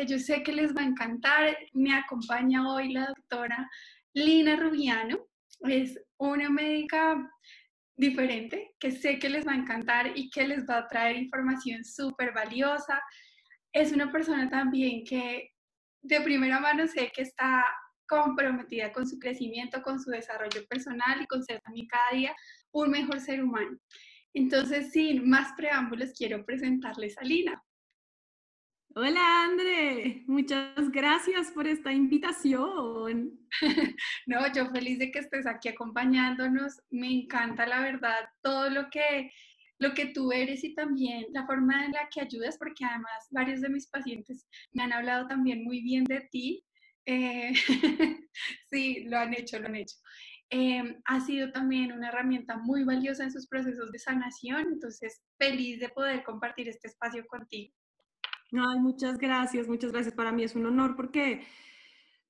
que yo sé que les va a encantar. Me acompaña hoy la doctora Lina Rubiano. Es una médica diferente que sé que les va a encantar y que les va a traer información súper valiosa. Es una persona también que de primera mano sé que está comprometida con su crecimiento, con su desarrollo personal y con ser también cada día un mejor ser humano. Entonces, sin más preámbulos, quiero presentarles a Lina. Hola, André. Muchas gracias por esta invitación. no, yo feliz de que estés aquí acompañándonos. Me encanta, la verdad, todo lo que, lo que tú eres y también la forma en la que ayudas, porque además varios de mis pacientes me han hablado también muy bien de ti. Eh, sí, lo han hecho, lo han hecho. Em, ha sido también una herramienta muy valiosa en sus procesos de sanación, entonces feliz de poder compartir este espacio contigo. Ay, muchas gracias, muchas gracias. Para mí es un honor porque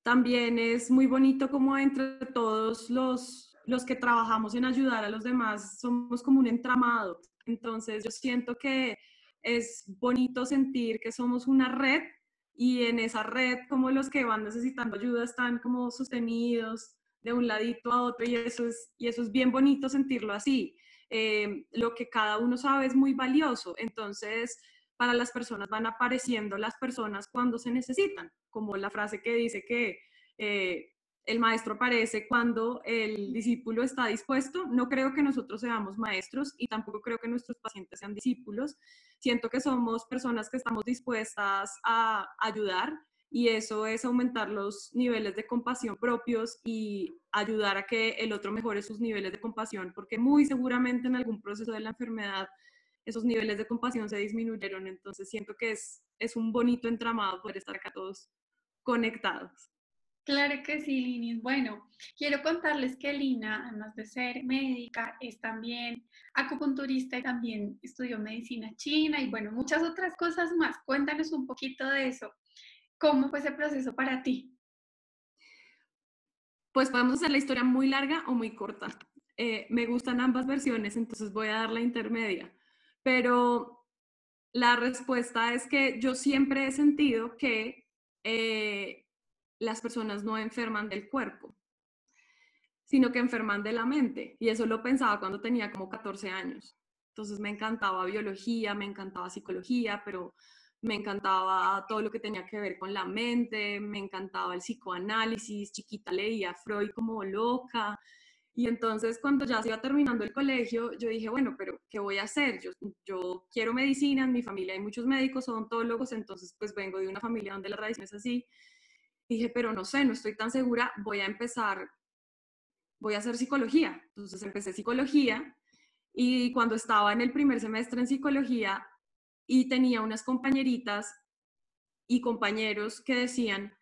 también es muy bonito como entre todos los, los que trabajamos en ayudar a los demás somos como un entramado. Entonces yo siento que es bonito sentir que somos una red y en esa red como los que van necesitando ayuda están como sostenidos, de un ladito a otro y eso es, y eso es bien bonito sentirlo así. Eh, lo que cada uno sabe es muy valioso, entonces para las personas van apareciendo las personas cuando se necesitan, como la frase que dice que eh, el maestro aparece cuando el discípulo está dispuesto. No creo que nosotros seamos maestros y tampoco creo que nuestros pacientes sean discípulos. Siento que somos personas que estamos dispuestas a ayudar y eso es aumentar los niveles de compasión propios y ayudar a que el otro mejore sus niveles de compasión, porque muy seguramente en algún proceso de la enfermedad esos niveles de compasión se disminuyeron, entonces siento que es, es un bonito entramado poder estar acá todos conectados. Claro que sí, Linis. Bueno, quiero contarles que Lina, además de ser médica, es también acupunturista y también estudió medicina china y bueno, muchas otras cosas más. Cuéntanos un poquito de eso. ¿Cómo fue ese proceso para ti? Pues podemos hacer la historia muy larga o muy corta. Eh, me gustan ambas versiones, entonces voy a dar la intermedia. Pero la respuesta es que yo siempre he sentido que eh, las personas no enferman del cuerpo, sino que enferman de la mente. Y eso lo pensaba cuando tenía como 14 años. Entonces me encantaba biología, me encantaba psicología, pero me encantaba todo lo que tenía que ver con la mente, me encantaba el psicoanálisis, chiquita leía Freud como loca. Y entonces cuando ya se iba terminando el colegio, yo dije, bueno, pero ¿qué voy a hacer? Yo, yo quiero medicina, en mi familia hay muchos médicos, odontólogos, entonces pues vengo de una familia donde la tradición es así. Dije, pero no sé, no estoy tan segura, voy a empezar, voy a hacer psicología. Entonces empecé psicología y cuando estaba en el primer semestre en psicología, y tenía unas compañeritas y compañeros que decían,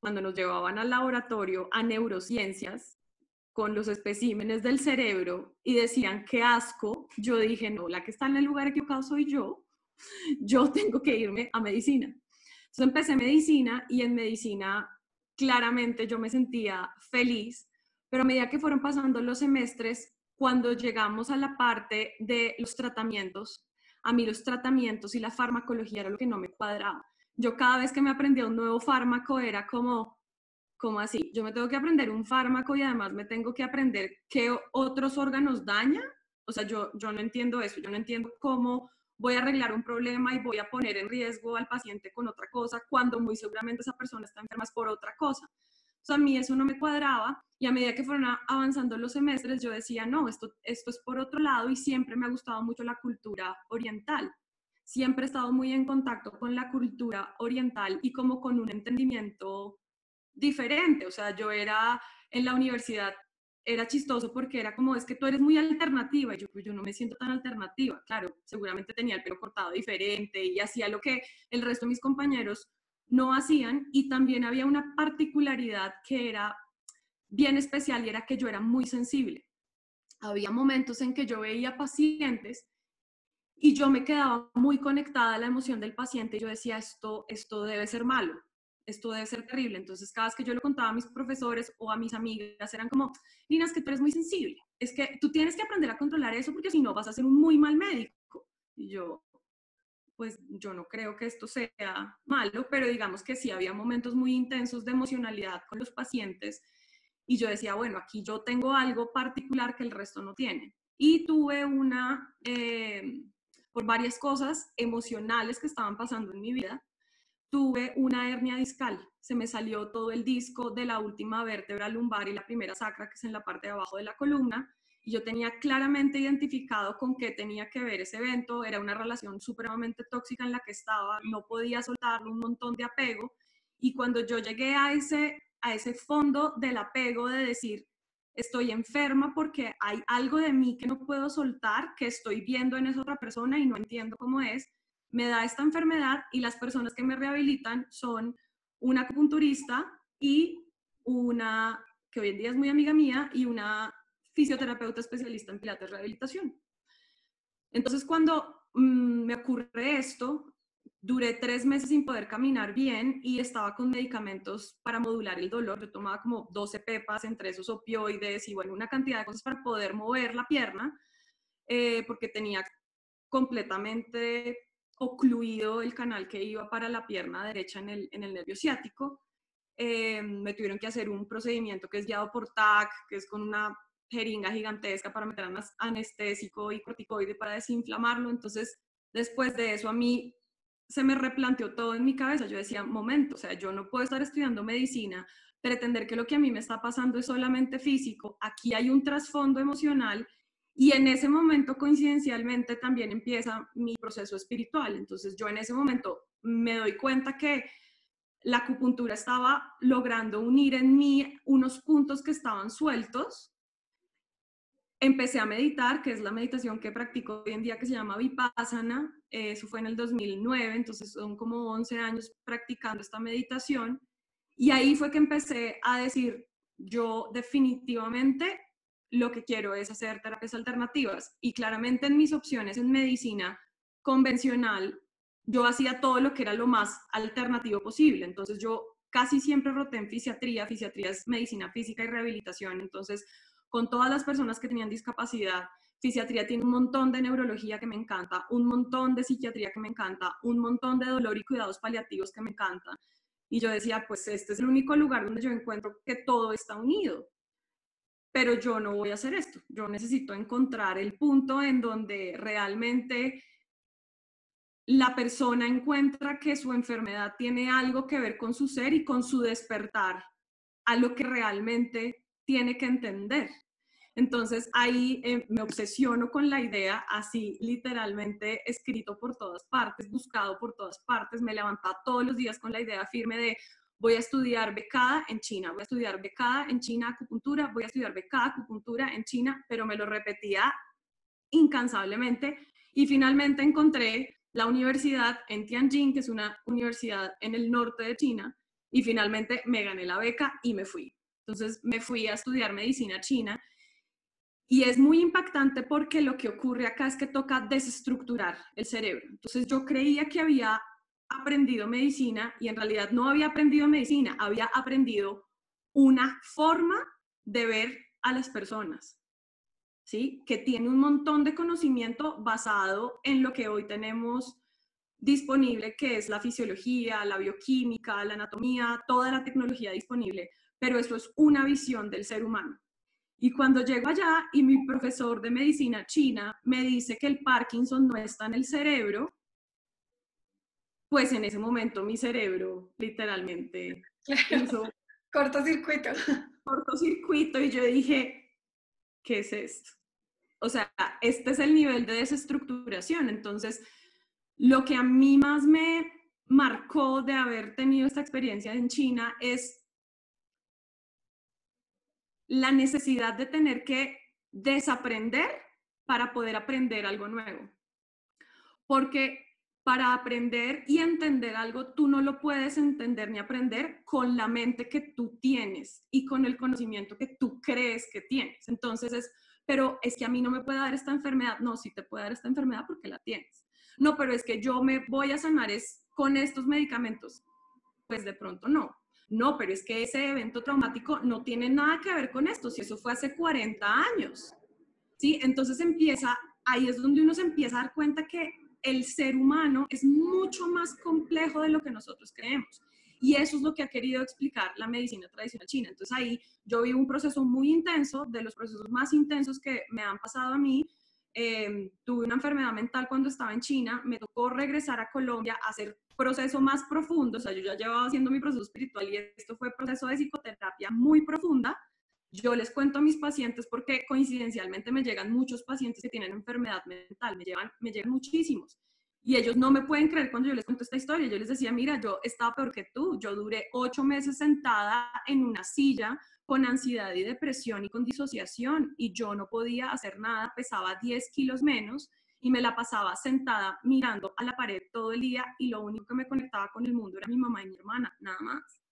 cuando nos llevaban al laboratorio a neurociencias, con los especímenes del cerebro y decían, qué asco, yo dije, no, la que está en el lugar equivocado soy yo, yo tengo que irme a medicina. Entonces empecé medicina y en medicina claramente yo me sentía feliz, pero a medida que fueron pasando los semestres, cuando llegamos a la parte de los tratamientos, a mí los tratamientos y la farmacología era lo que no me cuadraba. Yo cada vez que me aprendía un nuevo fármaco era como, como así, yo me tengo que aprender un fármaco y además me tengo que aprender qué otros órganos daña. O sea, yo, yo no entiendo eso, yo no entiendo cómo voy a arreglar un problema y voy a poner en riesgo al paciente con otra cosa cuando muy seguramente esa persona está enferma por otra cosa. O sea, a mí eso no me cuadraba y a medida que fueron avanzando los semestres yo decía, no, esto, esto es por otro lado y siempre me ha gustado mucho la cultura oriental. Siempre he estado muy en contacto con la cultura oriental y como con un entendimiento diferente. O sea, yo era en la universidad, era chistoso porque era como, es que tú eres muy alternativa. Y yo, pues yo no me siento tan alternativa. Claro, seguramente tenía el pelo cortado diferente y hacía lo que el resto de mis compañeros no hacían y también había una particularidad que era bien especial y era que yo era muy sensible. Había momentos en que yo veía pacientes y yo me quedaba muy conectada a la emoción del paciente y yo decía, esto, esto debe ser malo, esto debe ser terrible. Entonces, cada vez que yo lo contaba a mis profesores o a mis amigas, eran como, Nina, es que tú eres muy sensible, es que tú tienes que aprender a controlar eso porque si no vas a ser un muy mal médico. Y yo, pues yo no creo que esto sea malo, pero digamos que sí había momentos muy intensos de emocionalidad con los pacientes y yo decía, bueno, aquí yo tengo algo particular que el resto no tiene. Y tuve una, eh, por varias cosas emocionales que estaban pasando en mi vida, tuve una hernia discal. Se me salió todo el disco de la última vértebra lumbar y la primera sacra, que es en la parte de abajo de la columna y yo tenía claramente identificado con qué tenía que ver ese evento, era una relación supremamente tóxica en la que estaba, no podía soltarlo, un montón de apego, y cuando yo llegué a ese, a ese fondo del apego de decir, estoy enferma porque hay algo de mí que no puedo soltar, que estoy viendo en esa otra persona y no entiendo cómo es, me da esta enfermedad y las personas que me rehabilitan son una acupunturista y una, que hoy en día es muy amiga mía, y una fisioterapeuta especialista en pilates rehabilitación. Entonces, cuando mm, me ocurre esto, duré tres meses sin poder caminar bien y estaba con medicamentos para modular el dolor. Yo tomaba como 12 pepas entre esos opioides y bueno, una cantidad de cosas para poder mover la pierna, eh, porque tenía completamente ocluido el canal que iba para la pierna derecha en el, en el nervio ciático. Eh, me tuvieron que hacer un procedimiento que es guiado por TAC, que es con una jeringa gigantesca para meter anestésico y corticoide para desinflamarlo. Entonces, después de eso, a mí se me replanteó todo en mi cabeza. Yo decía, momento, o sea, yo no puedo estar estudiando medicina, pretender que lo que a mí me está pasando es solamente físico. Aquí hay un trasfondo emocional y en ese momento, coincidencialmente, también empieza mi proceso espiritual. Entonces, yo en ese momento me doy cuenta que la acupuntura estaba logrando unir en mí unos puntos que estaban sueltos empecé a meditar, que es la meditación que practico hoy en día que se llama Vipassana. Eso fue en el 2009, entonces son como 11 años practicando esta meditación. Y ahí fue que empecé a decir, yo definitivamente lo que quiero es hacer terapias alternativas. Y claramente en mis opciones en medicina convencional, yo hacía todo lo que era lo más alternativo posible. Entonces yo casi siempre roté en fisiatría. Fisiatría es medicina física y rehabilitación. Entonces con todas las personas que tenían discapacidad. Fisiatría tiene un montón de neurología que me encanta, un montón de psiquiatría que me encanta, un montón de dolor y cuidados paliativos que me encanta. Y yo decía, pues este es el único lugar donde yo encuentro que todo está unido. Pero yo no voy a hacer esto. Yo necesito encontrar el punto en donde realmente la persona encuentra que su enfermedad tiene algo que ver con su ser y con su despertar a lo que realmente tiene que entender. Entonces ahí eh, me obsesiono con la idea, así literalmente escrito por todas partes, buscado por todas partes, me levantaba todos los días con la idea firme de voy a estudiar becada en China, voy a estudiar becada en China acupuntura, voy a estudiar becada acupuntura en China, pero me lo repetía incansablemente y finalmente encontré la universidad en Tianjin, que es una universidad en el norte de China, y finalmente me gané la beca y me fui. Entonces me fui a estudiar medicina china y es muy impactante porque lo que ocurre acá es que toca desestructurar el cerebro. Entonces yo creía que había aprendido medicina y en realidad no había aprendido medicina, había aprendido una forma de ver a las personas, ¿sí? Que tiene un montón de conocimiento basado en lo que hoy tenemos disponible, que es la fisiología, la bioquímica, la anatomía, toda la tecnología disponible, pero eso es una visión del ser humano. Y cuando llego allá y mi profesor de medicina china me dice que el Parkinson no está en el cerebro, pues en ese momento mi cerebro literalmente hizo cortocircuito. Cortocircuito y yo dije, ¿qué es esto? O sea, este es el nivel de desestructuración. Entonces, lo que a mí más me marcó de haber tenido esta experiencia en China es la necesidad de tener que desaprender para poder aprender algo nuevo. Porque para aprender y entender algo, tú no lo puedes entender ni aprender con la mente que tú tienes y con el conocimiento que tú crees que tienes. Entonces es, pero es que a mí no me puede dar esta enfermedad. No, sí te puede dar esta enfermedad porque la tienes. No, pero es que yo me voy a sanar es con estos medicamentos. Pues de pronto no no, pero es que ese evento traumático no tiene nada que ver con esto, si eso fue hace 40 años. ¿Sí? Entonces empieza, ahí es donde uno se empieza a dar cuenta que el ser humano es mucho más complejo de lo que nosotros creemos. Y eso es lo que ha querido explicar la medicina tradicional china. Entonces ahí yo vi un proceso muy intenso, de los procesos más intensos que me han pasado a mí. Em, tuve una enfermedad mental cuando estaba en China, me tocó regresar a Colombia a hacer proceso más profundo, o sea, yo ya llevaba haciendo mi proceso espiritual y esto fue proceso de psicoterapia muy profunda. Yo les cuento a mis pacientes porque coincidencialmente me llegan muchos pacientes que tienen enfermedad mental, me, me llegan muchísimos. Y ellos no me pueden creer cuando yo les cuento esta historia. Yo les decía, mira, yo estaba peor que tú. Yo duré ocho meses sentada en una silla con ansiedad y depresión y con disociación y yo no podía hacer nada, pesaba 10 kilos menos y me la pasaba sentada mirando a la pared todo el día y lo único que me conectaba con el mundo era mi mamá y mi hermana, nada más.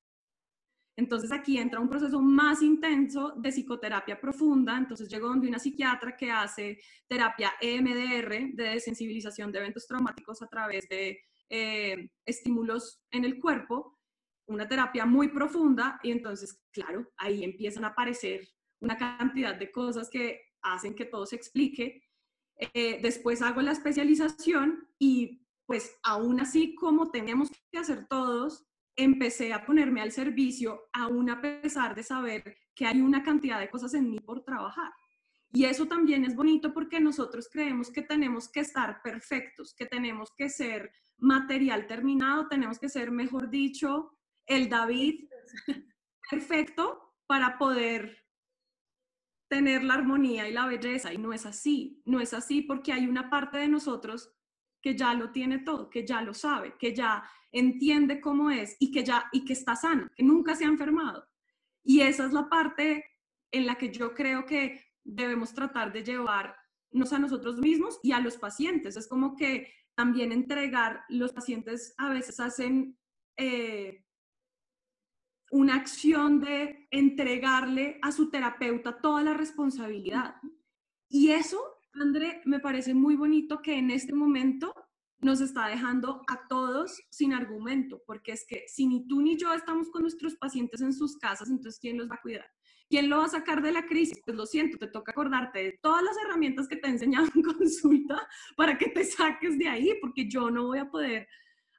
Entonces aquí entra un proceso más intenso de psicoterapia profunda. Entonces llego donde una psiquiatra que hace terapia EMDR, de desensibilización de eventos traumáticos a través de eh, estímulos en el cuerpo, una terapia muy profunda. Y entonces, claro, ahí empiezan a aparecer una cantidad de cosas que hacen que todo se explique. Eh, después hago la especialización y pues aún así como tenemos que hacer todos, empecé a ponerme al servicio, aún a pesar de saber que hay una cantidad de cosas en mí por trabajar. Y eso también es bonito porque nosotros creemos que tenemos que estar perfectos, que tenemos que ser material terminado, tenemos que ser, mejor dicho, el David perfecto para poder tener la armonía y la belleza. Y no es así, no es así porque hay una parte de nosotros que ya lo tiene todo, que ya lo sabe, que ya entiende cómo es y que ya y que está sana, que nunca se ha enfermado. Y esa es la parte en la que yo creo que debemos tratar de llevarnos a nosotros mismos y a los pacientes. Es como que también entregar, los pacientes a veces hacen eh, una acción de entregarle a su terapeuta toda la responsabilidad. Y eso, André, me parece muy bonito que en este momento nos está dejando a todos sin argumento, porque es que si ni tú ni yo estamos con nuestros pacientes en sus casas, entonces ¿quién los va a cuidar? ¿Quién lo va a sacar de la crisis? Pues lo siento, te toca acordarte de todas las herramientas que te he enseñado en consulta para que te saques de ahí, porque yo no voy a poder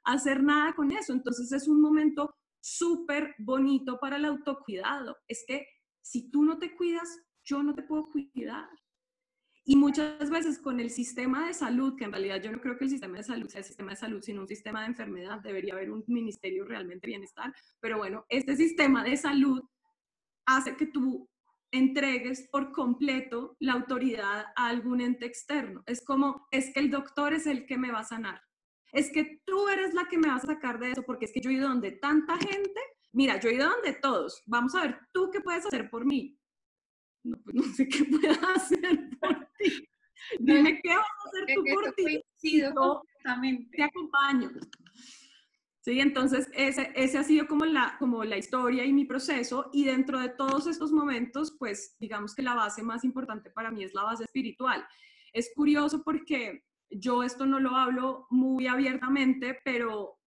hacer nada con eso. Entonces es un momento súper bonito para el autocuidado. Es que si tú no te cuidas, yo no te puedo cuidar. Y muchas veces con el sistema de salud, que en realidad yo no creo que el sistema de salud sea el sistema de salud, sino un sistema de enfermedad, debería haber un ministerio realmente bienestar, pero bueno, este sistema de salud hace que tú entregues por completo la autoridad a algún ente externo. Es como, es que el doctor es el que me va a sanar. Es que tú eres la que me va a sacar de eso, porque es que yo he ido donde tanta gente, mira, yo he ido donde todos, vamos a ver, tú qué puedes hacer por mí no, pues no sé qué pueda hacer por ti. Dime qué vas a hacer tú por ti. Yo te acompaño. Sí, entonces ese, ese ha sido como la, como la historia y mi proceso y dentro de todos estos momentos, pues digamos que la base más importante para mí es la base espiritual. Es curioso porque yo esto no lo hablo muy abiertamente, pero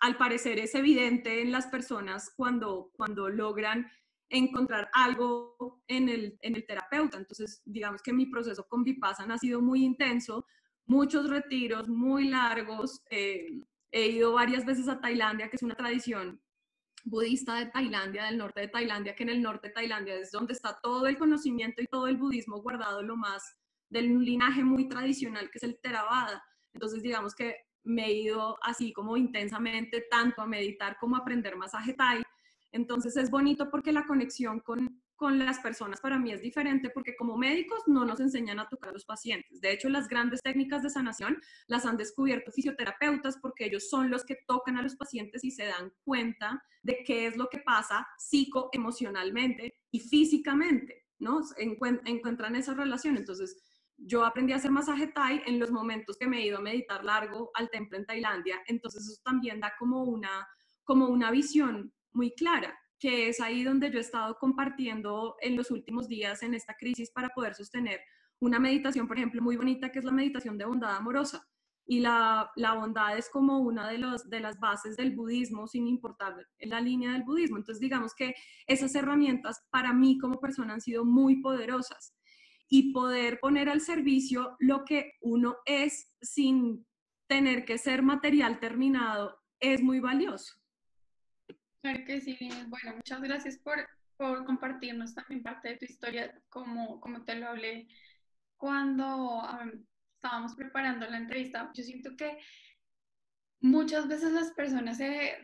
al parecer es evidente en las personas cuando, cuando logran encontrar algo en el, en el terapeuta. Entonces, digamos que mi proceso con Vipassana ha sido muy intenso, muchos retiros muy largos. Eh, he ido varias veces a Tailandia, que es una tradición budista de Tailandia, del norte de Tailandia, que en el norte de Tailandia es donde está todo el conocimiento y todo el budismo guardado, lo más del linaje muy tradicional que es el Theravada. Entonces, digamos que me he ido así como intensamente tanto a meditar como a aprender masaje Thai entonces es bonito porque la conexión con, con las personas para mí es diferente porque como médicos no nos enseñan a tocar a los pacientes. De hecho, las grandes técnicas de sanación las han descubierto fisioterapeutas porque ellos son los que tocan a los pacientes y se dan cuenta de qué es lo que pasa psicoemocionalmente y físicamente, ¿no? encuentran esa relación. Entonces, yo aprendí a hacer masaje Thai en los momentos que me he ido a meditar largo al templo en Tailandia. Entonces, eso también da como una, como una visión muy clara, que es ahí donde yo he estado compartiendo en los últimos días en esta crisis para poder sostener una meditación, por ejemplo, muy bonita, que es la meditación de bondad amorosa. Y la, la bondad es como una de, los, de las bases del budismo, sin importar la línea del budismo. Entonces, digamos que esas herramientas para mí como persona han sido muy poderosas. y poder poner al servicio lo que uno es sin tener que ser material terminado es muy valioso. Bueno, muchas gracias por, por compartirnos también parte de tu historia, como, como te lo hablé cuando estábamos preparando la entrevista. Yo siento que muchas veces las personas se,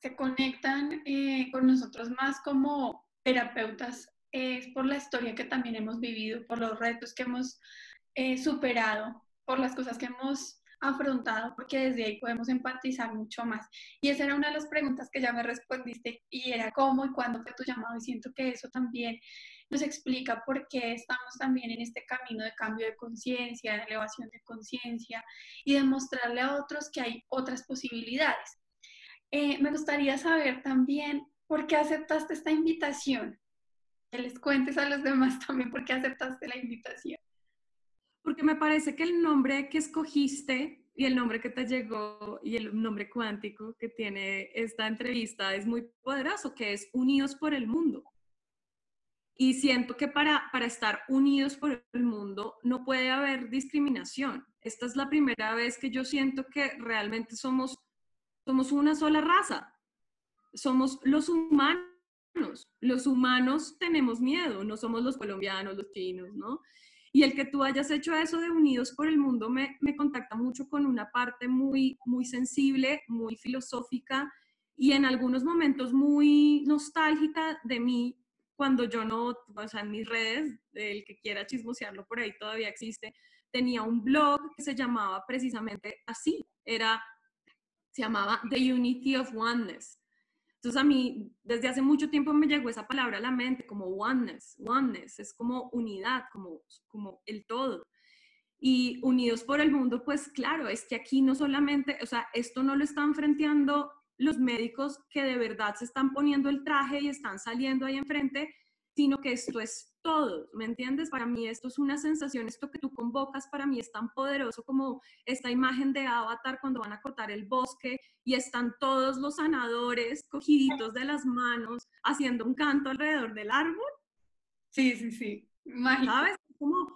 se conectan eh, con nosotros más como terapeutas es por la historia que también hemos vivido, por los retos que hemos eh, superado, por las cosas que hemos afrontado, porque desde ahí podemos empatizar mucho más. Y esa era una de las preguntas que ya me respondiste y era cómo y cuándo fue tu llamado y siento que eso también nos explica por qué estamos también en este camino de cambio de conciencia, de elevación de conciencia y de mostrarle a otros que hay otras posibilidades. Eh, me gustaría saber también por qué aceptaste esta invitación que les cuentes a los demás también por qué aceptaste la invitación. Porque me parece que el nombre que escogiste y el nombre que te llegó y el nombre cuántico que tiene esta entrevista es muy poderoso, que es Unidos por el Mundo. Y siento que para, para estar unidos por el mundo no puede haber discriminación. Esta es la primera vez que yo siento que realmente somos, somos una sola raza. Somos los humanos los humanos tenemos miedo, no somos los colombianos, los chinos, ¿no? Y el que tú hayas hecho eso de Unidos por el Mundo me, me contacta mucho con una parte muy, muy sensible, muy filosófica y en algunos momentos muy nostálgica de mí cuando yo no, o sea, en mis redes, el que quiera chismosearlo por ahí todavía existe, tenía un blog que se llamaba precisamente así, era, se llamaba The Unity of Oneness. Entonces a mí desde hace mucho tiempo me llegó esa palabra a la mente como oneness, oneness, es como unidad, como, como el todo. Y unidos por el mundo, pues claro, es que aquí no solamente, o sea, esto no lo están frenteando los médicos que de verdad se están poniendo el traje y están saliendo ahí enfrente, sino que esto es todo, ¿me entiendes? Para mí esto es una sensación, esto que tú convocas para mí es tan poderoso como esta imagen de Avatar cuando van a cortar el bosque y están todos los sanadores cogiditos de las manos haciendo un canto alrededor del árbol. Sí, sí, sí. ¿Sabes? Como,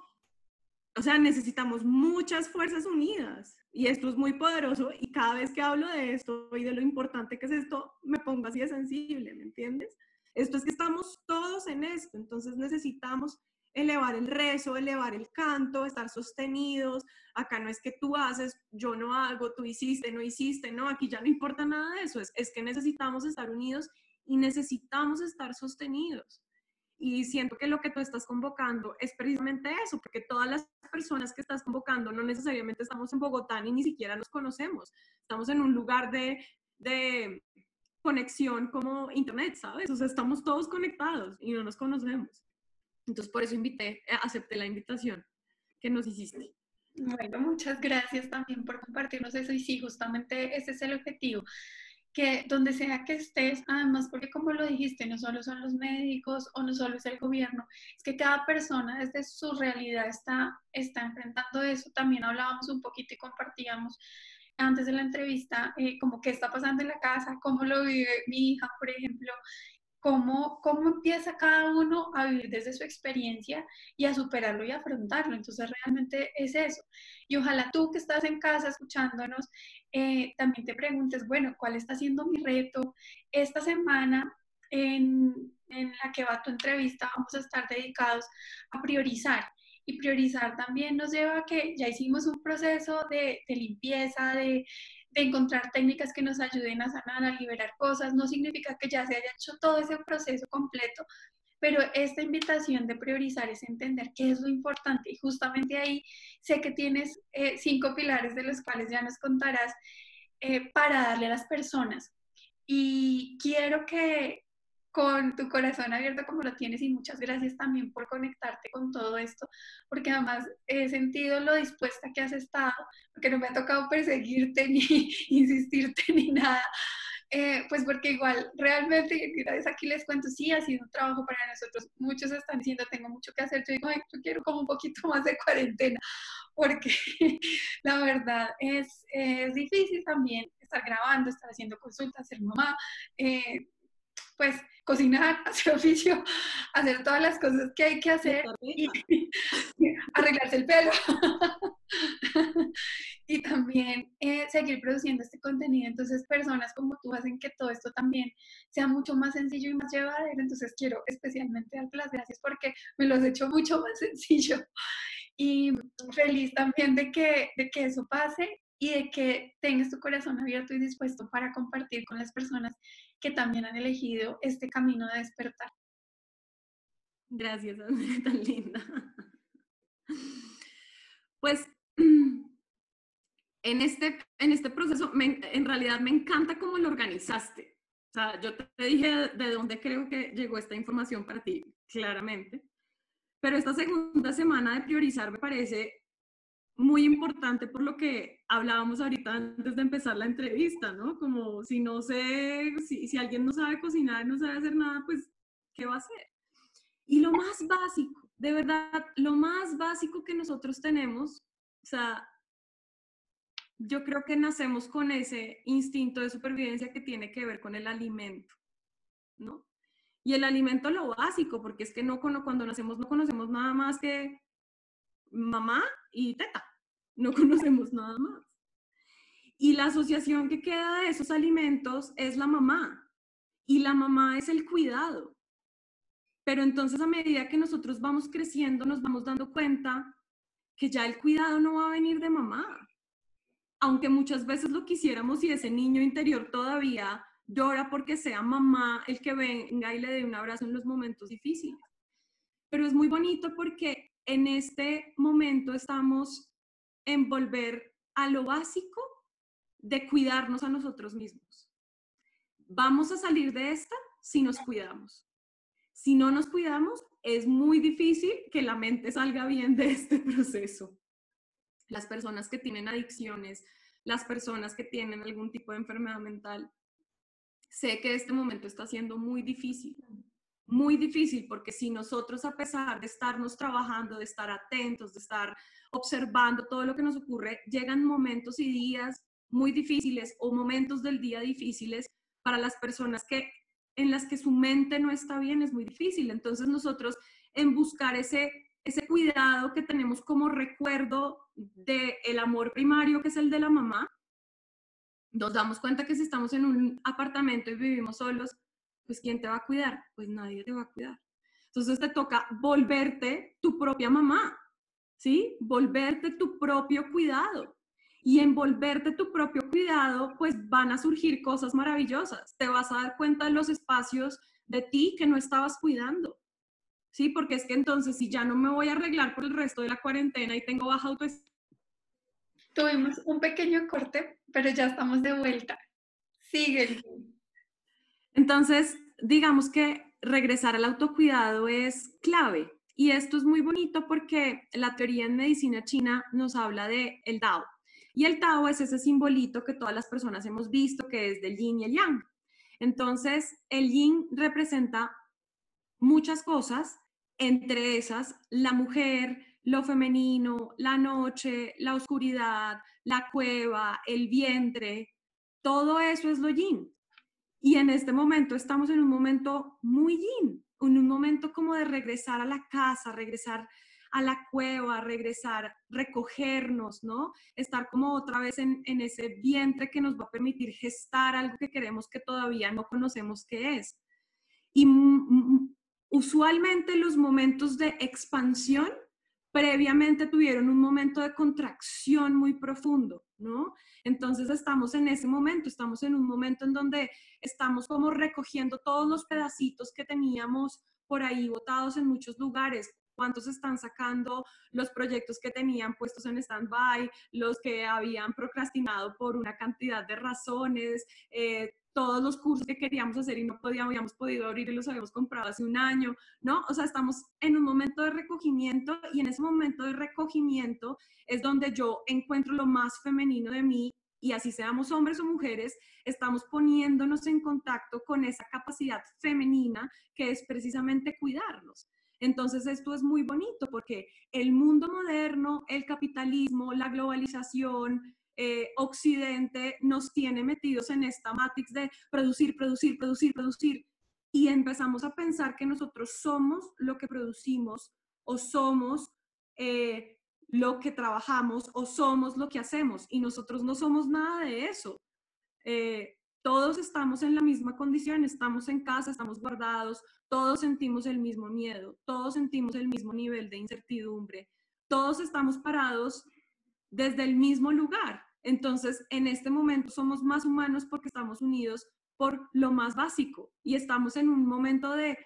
o sea, necesitamos muchas fuerzas unidas y esto es muy poderoso y cada vez que hablo de esto y de lo importante que es esto, me pongo así de sensible, ¿me entiendes? Esto es que estamos todos en esto, entonces necesitamos elevar el rezo, elevar el canto, estar sostenidos. Acá no es que tú haces, yo no hago, tú hiciste, no hiciste, no, aquí ya no importa nada de eso, es, es que necesitamos estar unidos y necesitamos estar sostenidos. Y siento que lo que tú estás convocando es precisamente eso, porque todas las personas que estás convocando no necesariamente estamos en Bogotá ni ni siquiera nos conocemos. Estamos en un lugar de, de conexión como internet, ¿sabes? O sea, estamos todos conectados y no nos conocemos. Entonces, por eso invité, eh, acepté la invitación que nos hiciste. Bueno, muchas gracias también por compartirnos eso y sí, justamente ese es el objetivo, que donde sea que estés, además, porque como lo dijiste, no solo son los médicos o no solo es el gobierno, es que cada persona desde su realidad está, está enfrentando eso. También hablábamos un poquito y compartíamos antes de la entrevista, eh, como qué está pasando en la casa, cómo lo vive mi hija, por ejemplo, cómo, cómo empieza cada uno a vivir desde su experiencia y a superarlo y afrontarlo. Entonces, realmente es eso. Y ojalá tú que estás en casa escuchándonos, eh, también te preguntes, bueno, ¿cuál está siendo mi reto? Esta semana, en, en la que va tu entrevista, vamos a estar dedicados a priorizar y priorizar también nos lleva a que ya hicimos un proceso de, limpieza, de, encontrar técnicas que nos ayuden a sanar, a liberar cosas. No significa que ya se haya hecho todo ese proceso completo, pero esta invitación de priorizar es entender qué es lo importante y justamente ahí sé que tienes eh, cinco pilares de los cuales ya nos contarás eh, para darle a las personas. Y quiero que, con tu corazón abierto como lo tienes y muchas gracias también por conectarte con todo esto, porque además he sentido lo dispuesta que has estado, porque no me ha tocado perseguirte ni insistirte ni nada, eh, pues porque igual realmente, aquí les cuento, sí, ha sido un trabajo para nosotros, muchos están diciendo, tengo mucho que hacer, yo digo, Ay, yo quiero como un poquito más de cuarentena, porque la verdad es, es difícil también estar grabando, estar haciendo consultas, ser mamá, eh, pues cocinar, hacer oficio, hacer todas las cosas que hay que hacer. arreglarse el pelo. y también eh, seguir produciendo este contenido. Entonces, personas como tú hacen que todo esto también sea mucho más sencillo y más llevadero. Entonces, quiero especialmente darte las gracias porque me lo has hecho mucho más sencillo. Y feliz también de que, de que eso pase y de que tengas tu corazón abierto y dispuesto para compartir con las personas que también han elegido este camino de despertar. Gracias, Andrea, tan linda. Pues en este, en este proceso, en realidad me encanta cómo lo organizaste. O sea, yo te dije de dónde creo que llegó esta información para ti, claramente. Pero esta segunda semana de priorizar me parece muy importante por lo que hablábamos ahorita antes de empezar la entrevista, ¿no? Como si no sé, si, si alguien no sabe cocinar, no sabe hacer nada, pues, ¿qué va a hacer? Y lo más básico, de verdad, lo más básico que nosotros tenemos, o sea, yo creo que nacemos con ese instinto de supervivencia que tiene que ver con el alimento, ¿no? Y el alimento lo básico, porque es que no cuando nacemos no conocemos nada más que mamá y teta, no conocemos nada más. Y la asociación que queda de esos alimentos es la mamá, y la mamá es el cuidado. Pero entonces a medida que nosotros vamos creciendo, nos vamos dando cuenta que ya el cuidado no va a venir de mamá, aunque muchas veces lo quisiéramos y ese niño interior todavía llora porque sea mamá el que venga y le dé un abrazo en los momentos difíciles. Pero es muy bonito porque en este momento estamos en volver a lo básico de cuidarnos a nosotros mismos. Vamos a salir de esta si nos cuidamos. Si no nos cuidamos, es muy difícil que la mente salga bien de este proceso las personas que tienen adicciones, las personas que tienen algún tipo de enfermedad mental. Sé que este momento está siendo muy difícil, muy difícil, porque si nosotros a pesar de estarnos trabajando, de estar atentos, de estar observando todo lo que nos ocurre, llegan momentos y días muy difíciles o momentos del día difíciles para las personas que en las que su mente no está bien es muy difícil. Entonces nosotros en buscar ese ese cuidado que tenemos como recuerdo del el amor primario, que es el de la mamá, nos damos cuenta que si estamos en un apartamento y vivimos solos, pues ¿quién te va a cuidar? Pues nadie te va a cuidar. Entonces te toca volverte tu propia mamá, ¿sí? Volverte tu propio cuidado. Y en volverte tu propio cuidado, pues van a surgir cosas maravillosas. Te vas a dar cuenta de los espacios de ti que no estabas cuidando. ¿sí? Porque es que entonces si ya no me voy a arreglar por el resto de la cuarentena y tengo baja autoestima. Tuvimos un pequeño corte, pero ya estamos de vuelta. Sigue. Entonces, digamos que regresar al autocuidado es clave. Y esto es muy bonito porque la teoría en medicina china nos habla de el Tao. Y el Tao es ese simbolito que todas las personas hemos visto, que es del yin y el yang. Entonces, el yin representa muchas cosas entre esas, la mujer, lo femenino, la noche, la oscuridad, la cueva, el vientre, todo eso es lo yin. Y en este momento estamos en un momento muy yin, en un momento como de regresar a la casa, regresar a la cueva, regresar, recogernos, ¿no? Estar como otra vez en, en ese vientre que nos va a permitir gestar algo que queremos que todavía no conocemos qué es. Y usualmente los momentos de expansión previamente tuvieron un momento de contracción muy profundo, ¿no? Entonces estamos en ese momento, estamos en un momento en donde estamos como recogiendo todos los pedacitos que teníamos por ahí botados en muchos lugares, cuántos están sacando los proyectos que tenían puestos en stand-by, los que habían procrastinado por una cantidad de razones, eh, todos los cursos que queríamos hacer y no podíamos, habíamos podido abrir y los habíamos comprado hace un año, ¿no? O sea, estamos en un momento de recogimiento y en ese momento de recogimiento es donde yo encuentro lo más femenino de mí y así seamos hombres o mujeres, estamos poniéndonos en contacto con esa capacidad femenina que es precisamente cuidarnos. Entonces esto es muy bonito porque el mundo moderno, el capitalismo, la globalización, eh, Occidente nos tiene metidos en esta matrix de producir, producir, producir, producir. Y empezamos a pensar que nosotros somos lo que producimos o somos eh, lo que trabajamos o somos lo que hacemos y nosotros no somos nada de eso. Eh, todos estamos en la misma condición, estamos en casa, estamos guardados, todos sentimos el mismo miedo, todos sentimos el mismo nivel de incertidumbre, todos estamos parados desde el mismo lugar. Entonces, en este momento somos más humanos porque estamos unidos por lo más básico y estamos en un momento de,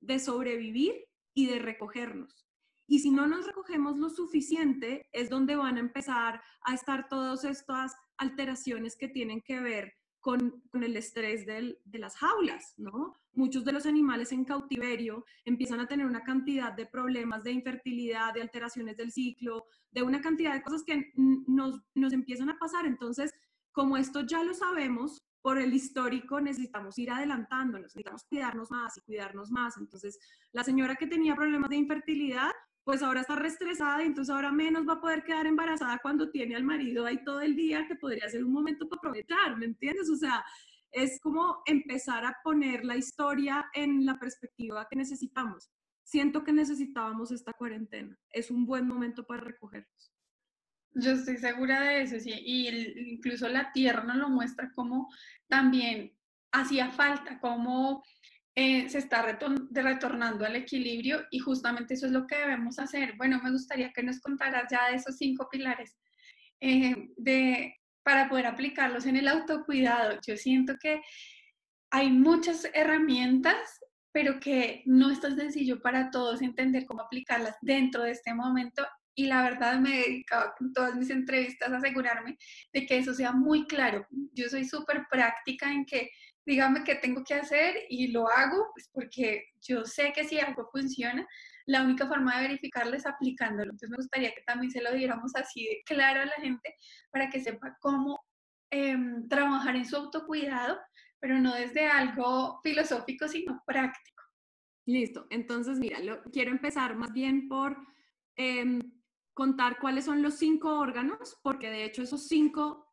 de sobrevivir y de recogernos. Y si no nos recogemos lo suficiente, es donde van a empezar a estar todas estas alteraciones que tienen que ver con, el estrés de las jaulas, ¿no? Muchos de los animales en cautiverio empiezan a tener una cantidad de problemas de infertilidad, de alteraciones del ciclo, de una cantidad de cosas que nos, nos empiezan a pasar. Entonces, como esto ya lo sabemos, por el histórico necesitamos ir adelantándonos, necesitamos cuidarnos más y cuidarnos más. Entonces, la señora que tenía problemas de infertilidad pues ahora está reestresada y entonces ahora menos va a poder quedar embarazada cuando tiene al marido ahí todo el día, que podría ser un momento para aprovechar, ¿me entiendes? O sea, es como empezar a poner la historia en la perspectiva que necesitamos. Siento que necesitábamos esta cuarentena. Es un buen momento para recogernos. Yo estoy segura de eso, sí. Y incluso la tierra nos lo muestra como también hacía falta, como eh, se está retornando al equilibrio y justamente eso es lo que debemos hacer. Bueno, me gustaría que nos contaras ya de esos cinco pilares eh, de, para poder aplicarlos en el autocuidado. Yo siento que hay muchas herramientas, pero que no es tan sencillo para todos entender cómo aplicarlas dentro de este momento y la verdad me he dedicado en todas mis entrevistas a asegurarme de que eso sea muy claro. Yo soy súper práctica en que dígame qué tengo que hacer y lo hago, pues porque yo sé que si algo funciona, la única forma de verificarlo es aplicándolo. Entonces me gustaría que también se lo diéramos así de claro a la gente para que sepa cómo em, trabajar en su autocuidado, pero no desde algo filosófico, sino práctico. Listo, entonces mira, lo, quiero empezar más bien por em, contar cuáles son los cinco órganos, porque de hecho esos cinco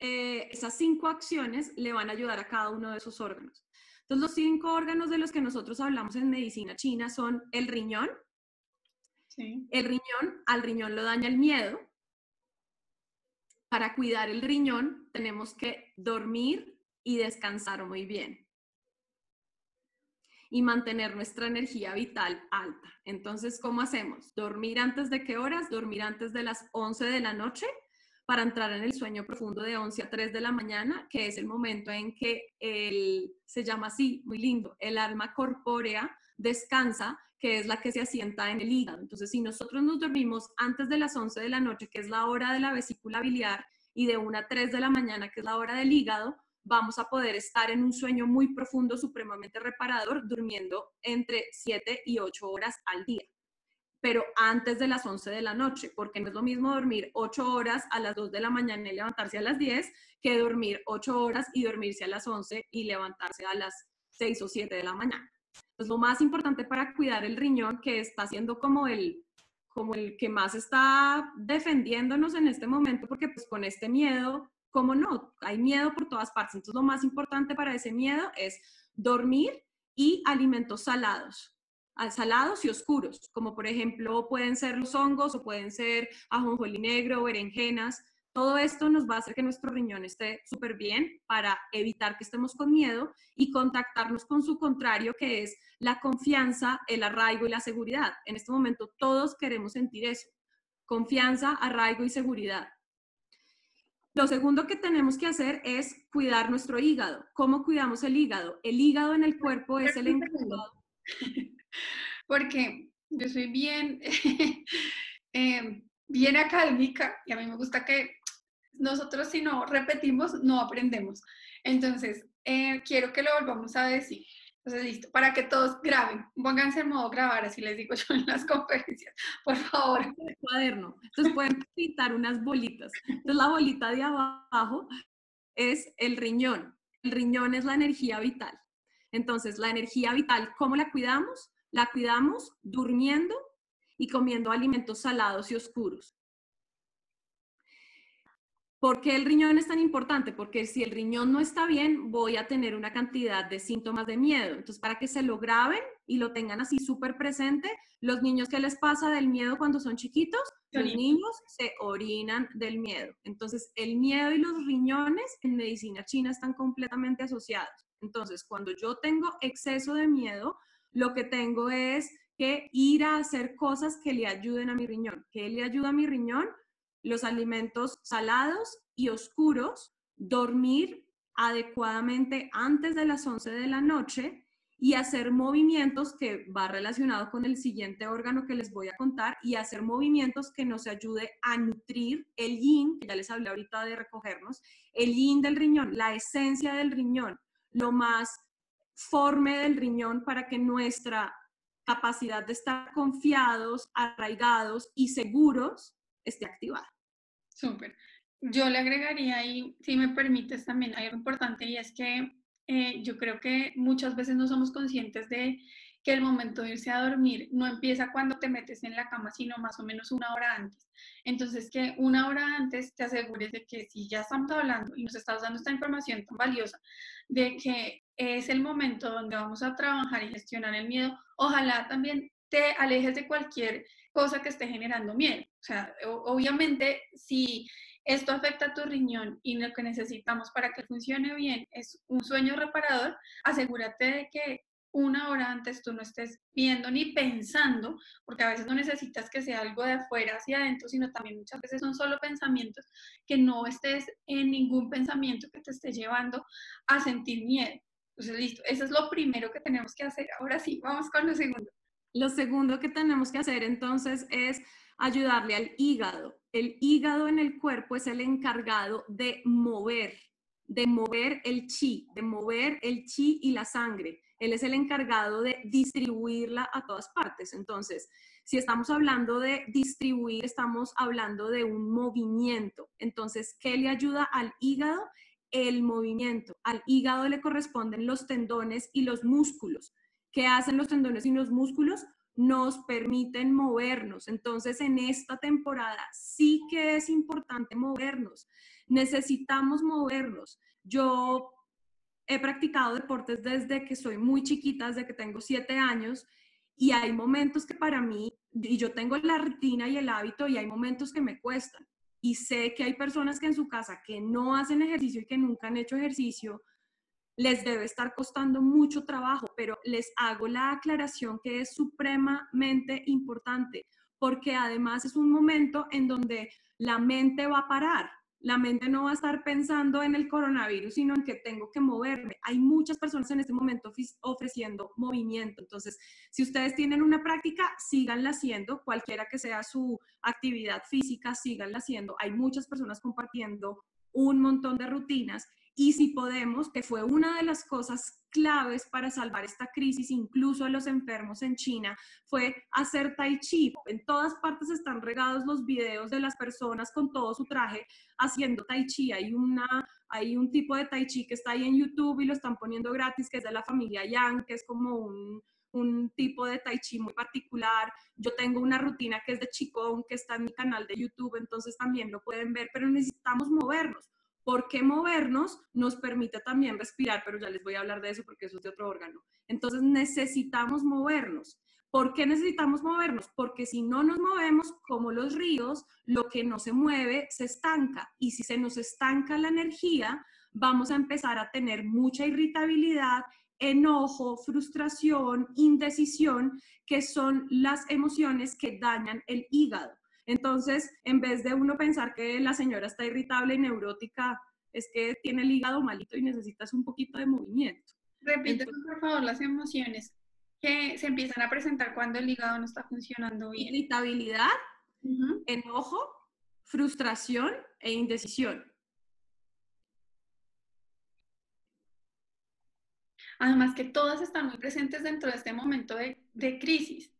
eh, esas cinco acciones le van a ayudar a cada uno de esos órganos. Entonces, los cinco órganos de los que nosotros hablamos en medicina china son el riñón. El riñón, al riñón lo daña el miedo. Para cuidar el riñón tenemos que dormir y descansar muy bien. Y mantener nuestra energía vital alta. Entonces, ¿cómo hacemos? ¿Dormir antes de qué horas? Dormir antes de las 11 de la noche para entrar en el sueño profundo de 11 a 3 de la mañana, que es el momento en que el, se llama así, muy lindo, el alma corpórea descansa, que es la que se asienta en el hígado. Entonces, si nosotros nos dormimos antes de las 11 de la noche, que es la hora de la vesícula biliar, y de 1 a 3 de la mañana, que es la hora del hígado, vamos a poder estar en un sueño muy profundo, supremamente reparador, durmiendo entre 7 y 8 horas al día pero antes de las 11 de la noche, porque no es lo mismo dormir 8 horas a las 2 de la mañana y levantarse a las 10 que dormir 8 horas y dormirse a las 11 y levantarse a las 6 o 7 de la mañana. Entonces, lo más importante para cuidar el riñón, que está siendo como el, como el que más está defendiéndonos en este momento, porque pues con este miedo, ¿cómo no? Hay miedo por todas partes. Entonces, lo más importante para ese miedo es dormir y alimentos salados salados y oscuros, como por ejemplo pueden ser los hongos o pueden ser ajonjolí negro, berenjenas. Todo esto nos va a hacer que nuestro riñón esté súper bien para evitar que estemos con miedo y contactarnos con su contrario, que es la confianza, el arraigo y la seguridad. En este momento todos queremos sentir eso, confianza, arraigo y seguridad. Lo segundo que tenemos que hacer es cuidar nuestro hígado. ¿Cómo cuidamos el hígado? El hígado en el cuerpo es el encargado. Porque yo soy bien, eh, bien académica y a mí me gusta que nosotros si no repetimos, no aprendemos. Entonces, eh, quiero que lo volvamos a decir. Entonces, listo, para que todos graben, pónganse en modo grabar, así les digo yo en las conferencias, por favor. El cuaderno. Entonces pueden pintar unas bolitas. Entonces la bolita de abajo es el riñón. El riñón es la energía vital. Entonces, la energía vital, ¿cómo la cuidamos? La cuidamos durmiendo y comiendo alimentos salados y oscuros. ¿Por qué el riñón es tan importante? Porque si el riñón no está bien, voy a tener una cantidad de síntomas de miedo. Entonces, para que se lo graben y lo tengan así súper presente, los niños, ¿qué les pasa del miedo cuando son chiquitos? Los niños se orinan del miedo. Entonces, el miedo y los riñones en medicina china están completamente asociados. Entonces, cuando yo tengo exceso de miedo, lo que tengo es que ir a hacer cosas que le ayuden a mi riñón. ¿Qué le ayuda a mi riñón? los alimentos salados y oscuros, dormir adecuadamente antes de las 11 de la noche y hacer movimientos que va relacionado con el siguiente órgano que les voy a contar y hacer movimientos que nos ayude a nutrir el yin, que ya les hablé ahorita de recogernos, el yin del riñón, la esencia del riñón, lo más forme del riñón para que nuestra capacidad de estar confiados, arraigados y seguros esté activada. Súper. Yo le agregaría ahí, si me permites también, algo importante y es que eh, yo creo que muchas veces no somos conscientes de que el momento de irse a dormir no empieza cuando te metes en la cama, sino más o menos una hora antes. Entonces, que una hora antes te asegures de que si ya estamos hablando y nos estás dando esta información tan valiosa, de que es el momento donde vamos a trabajar y gestionar el miedo, ojalá también te alejes de cualquier cosa que esté generando miedo. O sea, obviamente, si esto afecta a tu riñón y lo que necesitamos para que funcione bien es un sueño reparador, asegúrate de que una hora antes tú no estés viendo ni pensando, porque a veces no necesitas que sea algo de afuera hacia adentro, sino también muchas veces son solo pensamientos, que no estés en ningún pensamiento que te esté llevando a sentir miedo. Entonces, listo, eso es lo primero que tenemos que hacer. Ahora sí, vamos con lo segundo. Lo segundo que tenemos que hacer entonces es ayudarle al hígado. El hígado en el cuerpo es el encargado de mover, de mover el chi, de mover el chi y la sangre. Él es el encargado de distribuirla a todas partes. Entonces, si estamos hablando de distribuir, estamos hablando de un movimiento. Entonces, ¿qué le ayuda al hígado? El movimiento. Al hígado le corresponden los tendones y los músculos. ¿Qué hacen los tendones y los músculos? Nos permiten movernos. Entonces, en esta temporada sí que es importante movernos. Necesitamos movernos. Yo he practicado deportes desde que soy muy chiquita, desde que tengo siete años, y hay momentos que para mí, y yo tengo la rutina y el hábito, y hay momentos que me cuestan. Y sé que hay personas que en su casa que no hacen ejercicio y que nunca han hecho ejercicio, les debe estar costando mucho trabajo, pero les hago la aclaración que es supremamente importante, porque además es un momento en donde la mente va a parar. La mente no va a estar pensando en el coronavirus, sino en que tengo que moverme. Hay muchas personas en este momento ofreciendo movimiento. Entonces, si ustedes tienen una práctica, síganla haciendo, cualquiera que sea su actividad física, síganla haciendo. Hay muchas personas compartiendo un montón de rutinas y si podemos, que fue una de las cosas claves para salvar esta crisis, incluso a los enfermos en China, fue hacer tai chi. En todas partes están regados los videos de las personas con todo su traje haciendo tai chi. Hay, una, hay un tipo de tai chi que está ahí en YouTube y lo están poniendo gratis, que es de la familia Yang, que es como un, un tipo de tai chi muy particular. Yo tengo una rutina que es de Qigong, que está en mi canal de YouTube, entonces también lo pueden ver, pero necesitamos movernos porque movernos nos permite también respirar, pero ya les voy a hablar de eso porque eso es de otro órgano. Entonces necesitamos movernos. ¿Por qué necesitamos movernos? Porque si no nos movemos como los ríos, lo que no se mueve se estanca. Y si se nos estanca la energía, vamos a empezar a tener mucha irritabilidad, enojo, frustración, indecisión, que son las emociones que dañan el hígado. Entonces, en vez de uno pensar que la señora está irritable y neurótica, es que tiene el hígado malito y necesitas un poquito de movimiento. Repite, por favor, las emociones que se empiezan a presentar cuando el hígado no está funcionando bien. Irritabilidad, enojo, frustración e indecisión. Además que todas están muy presentes dentro de este momento de, de crisis,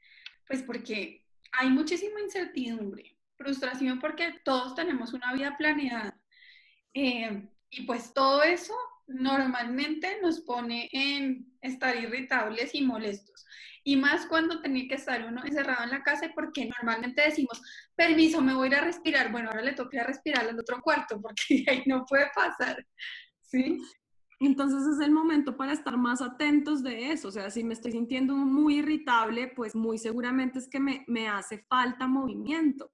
pues porque hay muchísima incertidumbre, frustración porque todos tenemos una vida planeada. Eh, y pues todo eso normalmente nos pone en estar irritables y molestos. y más cuando tenía que estar uno encerrado en la casa porque normalmente decimos, permiso, me voy a ir a respirar, bueno, ahora le toca respirar al otro cuarto porque ahí no puede pasar, ¿sí? Entonces es el momento para estar más atentos de eso. O sea, si me estoy sintiendo muy irritable, pues muy seguramente es que me, me hace falta movimiento,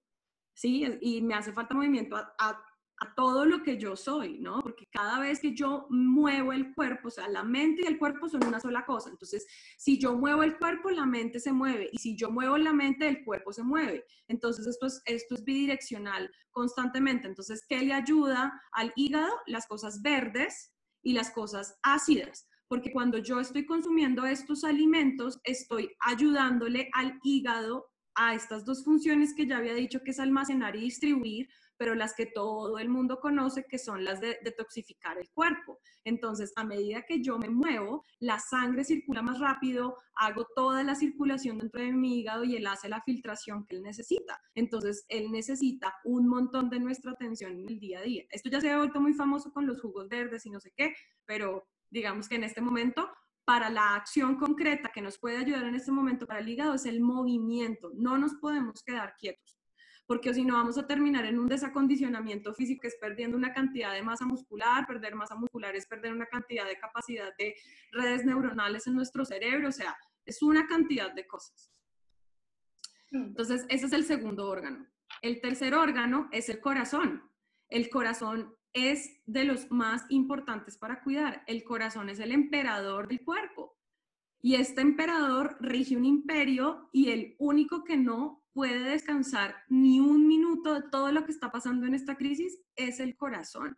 ¿sí? Y me hace falta movimiento a, todo lo que yo soy, ¿no? Porque cada vez que yo muevo el cuerpo, o sea, la mente y el cuerpo son una sola cosa. Entonces, si yo muevo el cuerpo, la mente se mueve. Y si yo muevo la mente, el cuerpo se mueve. Entonces, esto es, esto es bidireccional constantemente. Entonces, ¿qué le ayuda al hígado? Las cosas verdes y las cosas ácidas. Porque cuando yo estoy consumiendo estos alimentos, estoy ayudándole al hígado a estas dos funciones que ya había dicho que es almacenar y distribuir, pero las que todo el mundo conoce, que son las de detoxificar el cuerpo. Entonces, a medida que yo me muevo, la sangre circula más rápido, hago toda la circulación dentro de mi hígado y él hace la filtración que él necesita. Entonces, él necesita un montón de nuestra atención en el día a día. Esto ya se ha vuelto muy famoso con los jugos verdes y no sé qué, pero digamos que en este momento para la acción concreta que nos puede ayudar en este momento para el hígado es el movimiento. No nos podemos quedar quietos porque si no vamos a terminar en un desacondicionamiento físico, que es perdiendo una cantidad de masa muscular, perder masa muscular es perder una cantidad de capacidad de redes neuronales en nuestro cerebro, o sea, es una cantidad de cosas. Mm. Entonces, ese es el segundo órgano. El tercer órgano es el corazón. El corazón es de los más importantes para cuidar. El corazón es el emperador del cuerpo. Y este emperador rige un imperio y el único que no puede descansar ni un minuto de todo lo que está pasando en esta crisis es el corazón.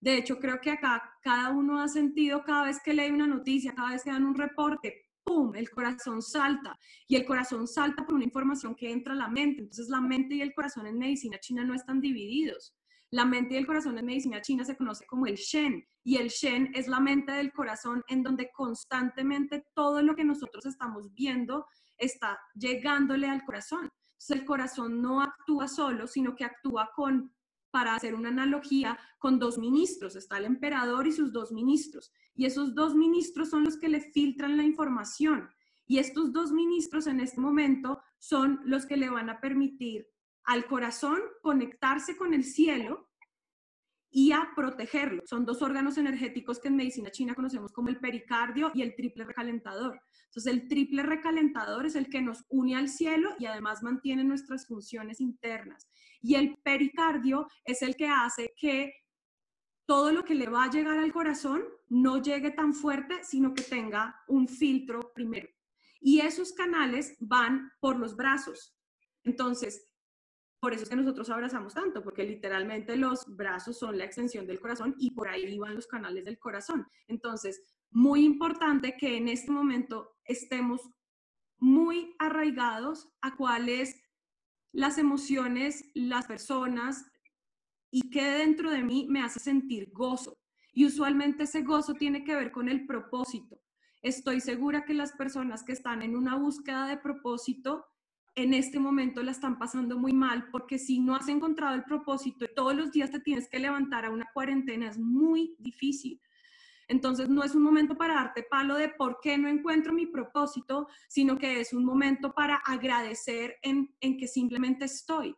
De hecho, creo que acá cada uno ha sentido cada vez que lee una noticia, cada vez que dan un reporte, ¡pum!, el corazón salta. Y el corazón salta por una información que entra a la mente. Entonces, la mente y el corazón en medicina china no están divididos. La mente y el corazón en medicina china se conoce como el Shen. Y el Shen es la mente del corazón en donde constantemente todo lo que nosotros estamos viendo está llegándole al corazón el corazón no actúa solo, sino que actúa con, para hacer una analogía, con dos ministros. Está el emperador y sus dos ministros. Y esos dos ministros son los que le filtran la información. Y estos dos ministros en este momento son los que le van a permitir al corazón conectarse con el cielo y a protegerlo. Son dos órganos energéticos que en medicina china conocemos como el pericardio y el triple recalentador. Entonces, el triple recalentador es el que nos une al cielo y además mantiene nuestras funciones internas. Y el pericardio es el que hace que todo lo que le va a llegar al corazón no llegue tan fuerte, sino que tenga un filtro primero. Y esos canales van por los brazos. Entonces, por eso es que nosotros abrazamos tanto, porque literalmente los brazos son la extensión del corazón y por ahí van los canales del corazón. Entonces, muy importante que en este momento estemos muy arraigados a cuáles las emociones, las personas y qué dentro de mí me hace sentir gozo. Y usualmente ese gozo tiene que ver con el propósito. Estoy segura que las personas que están en una búsqueda de propósito en este momento la están pasando muy mal porque si no has encontrado el propósito y todos los días te tienes que levantar a una cuarentena es muy difícil. Entonces no es un momento para darte palo de por qué no encuentro mi propósito, sino que es un momento para agradecer en, en que simplemente estoy,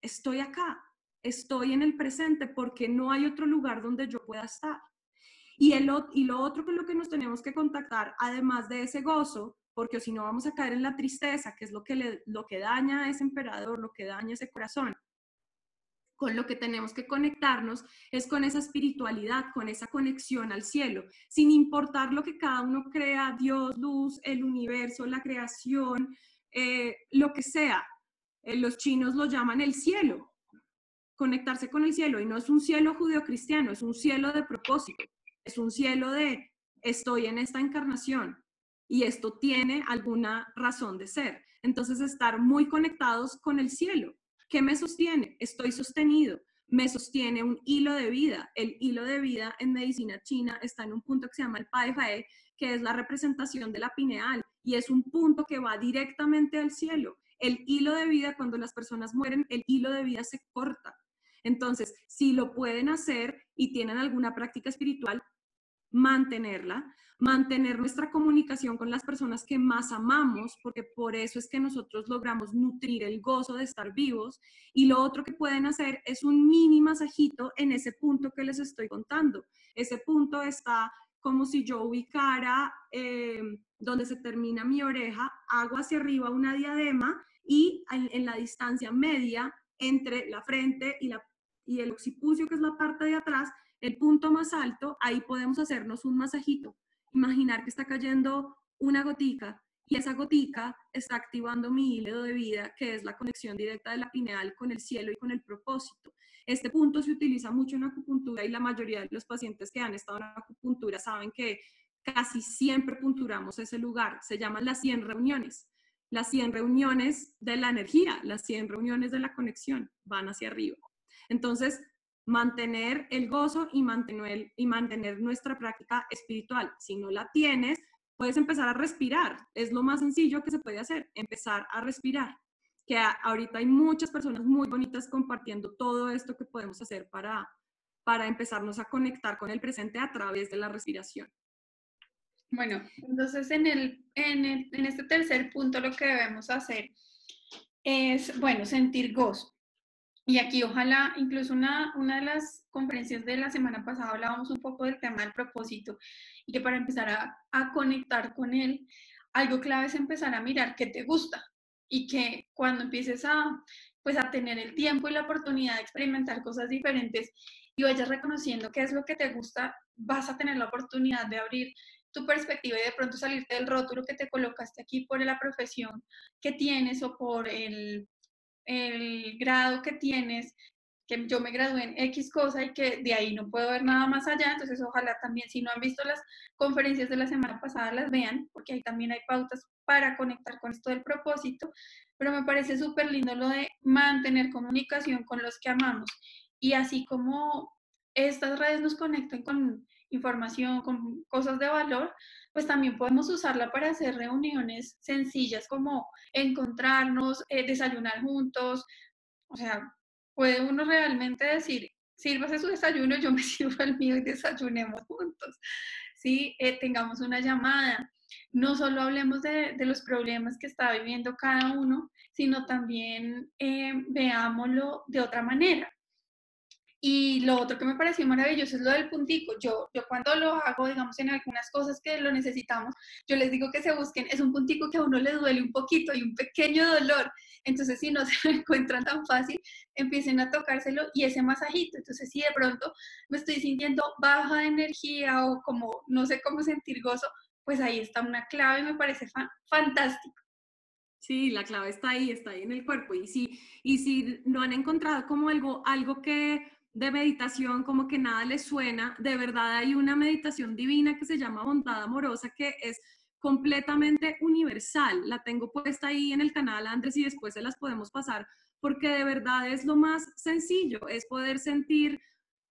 estoy acá, estoy en el presente porque no hay otro lugar donde yo pueda estar. Y, el, y lo otro con lo que nos tenemos que contactar, además de ese gozo, porque si no vamos a caer en la tristeza, que es lo que, lo que daña a ese emperador, lo que daña a ese corazón. Con lo que tenemos que conectarnos es con esa espiritualidad, con esa conexión al cielo, sin importar lo que cada uno crea, Dios, luz, el universo, la creación, eh, lo que sea. Eh, los chinos lo llaman el cielo, conectarse con el cielo, y no es un cielo judeocristiano, es un cielo de propósito, es un cielo de estoy en esta encarnación, y esto tiene alguna razón de ser. Entonces, estar muy conectados con el cielo. ¿Qué me sostiene? Estoy sostenido. Me sostiene un hilo de vida. El hilo de vida en medicina china está en un punto que se llama el Pai Fae, que es la representación de la pineal y es un punto que va directamente al cielo. El hilo de vida, cuando las personas mueren, el hilo de vida se corta. Entonces, si lo pueden hacer y tienen alguna práctica espiritual, mantenerla, mantener nuestra comunicación con las personas que más amamos, porque por eso es que nosotros logramos nutrir el gozo de estar vivos. Y lo otro que pueden hacer es un mini masajito en ese punto que les estoy contando. Ese punto está como si yo ubicara eh, donde se termina mi oreja, hago hacia arriba una diadema y en, la distancia media entre la frente y, la, y el occipucio, que es la parte de atrás, el punto más alto, ahí podemos hacernos un masajito. Imaginar que está cayendo una gotica y esa gotica está activando mi hilo de vida, que es la conexión directa de la pineal con el cielo y con el propósito. Este punto se utiliza mucho en acupuntura y la mayoría de los pacientes que han estado en acupuntura saben que casi siempre punturamos ese lugar. Se llaman las 100 reuniones. Las 100 reuniones de la energía, las 100 reuniones de la conexión van hacia arriba. Entonces, mantener el gozo y mantener, nuestra práctica espiritual. Si no la tienes, puedes empezar a respirar. Es lo más sencillo que se puede hacer, empezar a respirar. Que ahorita hay muchas personas muy bonitas compartiendo todo esto que podemos hacer para, para empezarnos a conectar con el presente a través de la respiración. Bueno, entonces en, el, en, en este tercer punto lo que debemos hacer es, bueno, sentir gozo. Y aquí ojalá, incluso una, una de las conferencias de la semana pasada hablábamos un poco del tema del propósito y que para empezar a, a conectar con él, algo clave es empezar a mirar qué te gusta y que cuando empieces a, pues a tener el tiempo y la oportunidad de experimentar cosas diferentes y vayas reconociendo qué es lo que te gusta, vas a tener la oportunidad de abrir tu perspectiva y de pronto salirte del rótulo que te colocaste aquí por la profesión que tienes o por el el grado que tienes, que yo me gradué en X cosa y que de ahí no puedo ver nada más allá, entonces ojalá también si no han visto las conferencias de la semana pasada las vean, porque ahí también hay pautas para conectar con esto del propósito, pero me parece súper lindo lo de mantener comunicación con los que amamos. Y así como estas redes nos conectan con información, con cosas de valor, pues también podemos usarla para hacer reuniones sencillas como encontrarnos, eh, desayunar juntos. O sea, puede uno realmente decir, sírvase su desayuno, yo me sirvo el mío y desayunemos juntos. ¿Sí? Eh, tengamos una llamada. No solo hablemos de, los problemas que está viviendo cada uno, sino también eh, veámoslo de otra manera. Y lo otro que me pareció maravilloso es lo del puntico. Yo, yo cuando lo hago, digamos, en algunas cosas que lo necesitamos, yo les digo que se busquen, es un puntico que a uno le duele un poquito y un pequeño dolor. Entonces, si no se lo encuentran tan fácil, empiecen a tocárselo y ese masajito. Entonces, si de pronto me estoy sintiendo baja de energía o como no sé cómo sentir gozo, pues ahí está una clave, me parece fantástico. Sí, la clave está ahí, está ahí en el cuerpo. Y si, y si no han encontrado como algo, algo que de meditación como que nada les suena, de verdad hay una meditación divina que se llama bondad amorosa que es completamente universal. La tengo puesta ahí en el canal Andrés y después se las podemos pasar porque de verdad es lo más sencillo, es poder sentir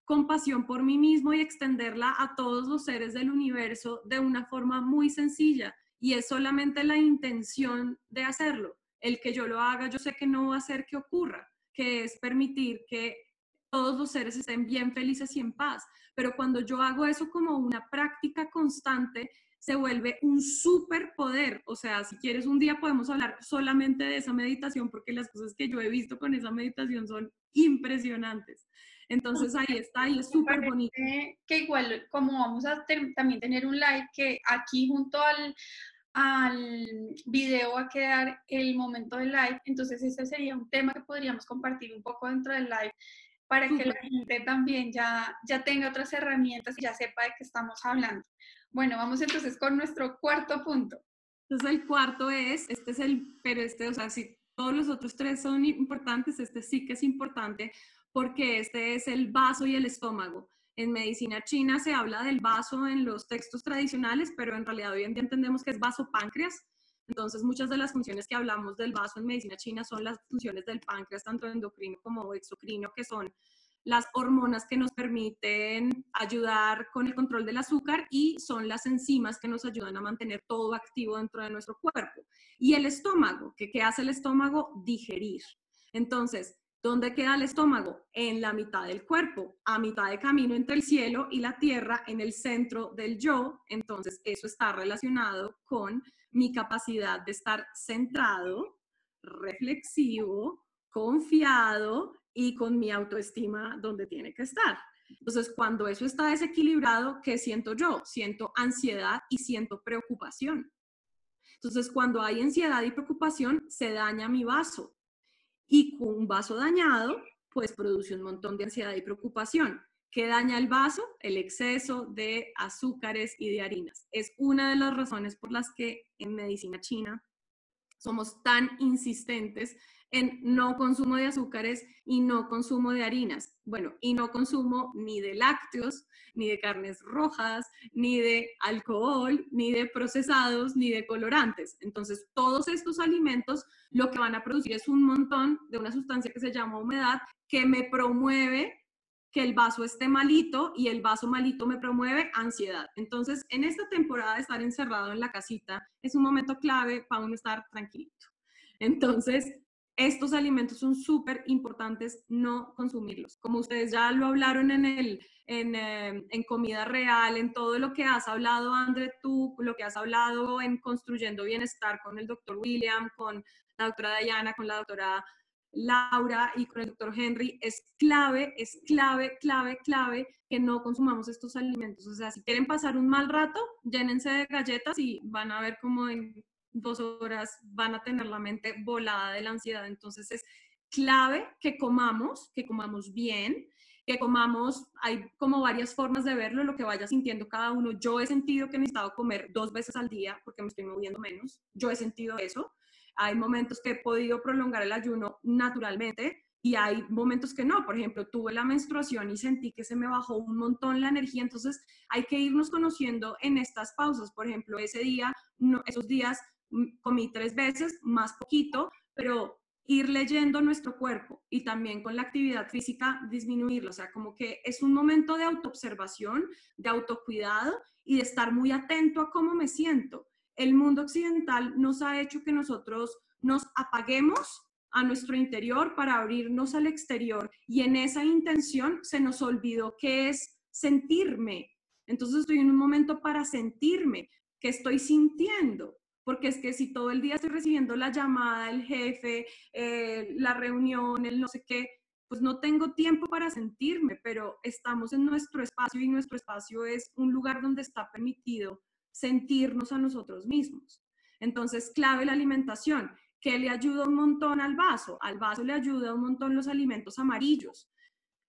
compasión por mí mismo y extenderla a todos los seres del universo de una forma muy sencilla y es solamente la intención de hacerlo. El que yo lo haga, yo sé que no va a hacer que ocurra, que es permitir que todos los seres estén bien felices y en paz. Pero cuando yo hago eso como una práctica constante, se vuelve un superpoder. O sea, si quieres un día podemos hablar solamente de esa meditación porque las cosas que yo he visto con esa meditación son impresionantes. Entonces ahí está y es súper bonito. Que igual como vamos a también tener un live que aquí junto al, al video va a quedar el momento del live, entonces ese sería un tema que podríamos compartir un poco dentro del live para que la gente también ya, ya tenga otras herramientas y ya sepa de qué estamos hablando. Bueno, vamos entonces con nuestro cuarto punto. Entonces el cuarto es, este es el, pero este, o sea, si todos los otros tres son importantes, este sí que es importante porque este es el vaso y el estómago. En medicina china se habla del vaso en los textos tradicionales, pero en realidad hoy en día entendemos que es vaso páncreas, entonces, muchas de las funciones que hablamos del vaso en medicina china son las funciones del páncreas, tanto endocrino como exocrino, que son las hormonas que nos permiten ayudar con el control del azúcar y son las enzimas que nos ayudan a mantener todo activo dentro de nuestro cuerpo. Y el estómago, que ¿qué hace el estómago? Digerir. Entonces, ¿Dónde queda el estómago? En la mitad del cuerpo, a mitad de camino entre el cielo y la tierra, en el centro del yo. Entonces, eso está relacionado con mi capacidad de estar centrado, reflexivo, confiado y con mi autoestima donde tiene que estar. Entonces, cuando eso está desequilibrado, ¿qué siento yo? Siento ansiedad y siento preocupación. Entonces, cuando hay ansiedad y preocupación, se daña mi vaso. Y con un vaso dañado, pues produce un montón de ansiedad y preocupación. ¿Qué daña el vaso? El exceso de azúcares y de harinas. Es una de las razones por las que en medicina china somos tan insistentes en no consumo de azúcares y no consumo de harinas. Bueno, y no consumo ni de lácteos, ni de carnes rojas, ni de alcohol, ni de procesados, ni de colorantes. Entonces, todos estos alimentos lo que van a producir es un montón de una sustancia que se llama humedad que me promueve que el vaso esté malito y el vaso malito me promueve ansiedad. Entonces, en esta temporada de estar encerrado en la casita es un momento clave para uno estar tranquilito. Entonces, estos alimentos son súper importantes no consumirlos. Como ustedes ya lo hablaron en, el, en, eh, en, comida real, en todo lo que has hablado, André, tú, lo que has hablado en Construyendo Bienestar con el doctor William, con la doctora Dayana, con la doctora Laura y con el doctor Henry, es clave, es clave, clave, clave que no consumamos estos alimentos. O sea, si quieren pasar un mal rato, llénense de galletas y van a ver cómo en dos horas van a tener la mente volada de la ansiedad. Entonces es clave que comamos, que comamos bien, que comamos, hay como varias formas de verlo, lo que vaya sintiendo cada uno. Yo he sentido que he necesitado comer dos veces al día porque me estoy moviendo menos. Yo he sentido eso. Hay momentos que he podido prolongar el ayuno naturalmente y hay momentos que no. Por ejemplo, tuve la menstruación y sentí que se me bajó un montón la energía. Entonces hay que irnos conociendo en estas pausas. Por ejemplo, ese día, esos días comí tres veces, más poquito, pero ir leyendo nuestro cuerpo y también con la actividad física disminuirlo. O sea, como que es un momento de autoobservación, de autocuidado y de estar muy atento a cómo me siento. El mundo occidental nos ha hecho que nosotros nos apaguemos a nuestro interior para abrirnos al exterior y en esa intención se nos olvidó qué es sentirme. Entonces estoy en un momento para sentirme, que estoy sintiendo porque es que si todo el día estoy recibiendo la llamada, el jefe, eh, la reunión, el no sé qué, pues no tengo tiempo para sentirme, pero estamos en nuestro espacio y nuestro espacio es un lugar donde está permitido sentirnos a nosotros mismos. Entonces, clave la alimentación, que le ayuda un montón al vaso. Al vaso le ayuda un montón los alimentos amarillos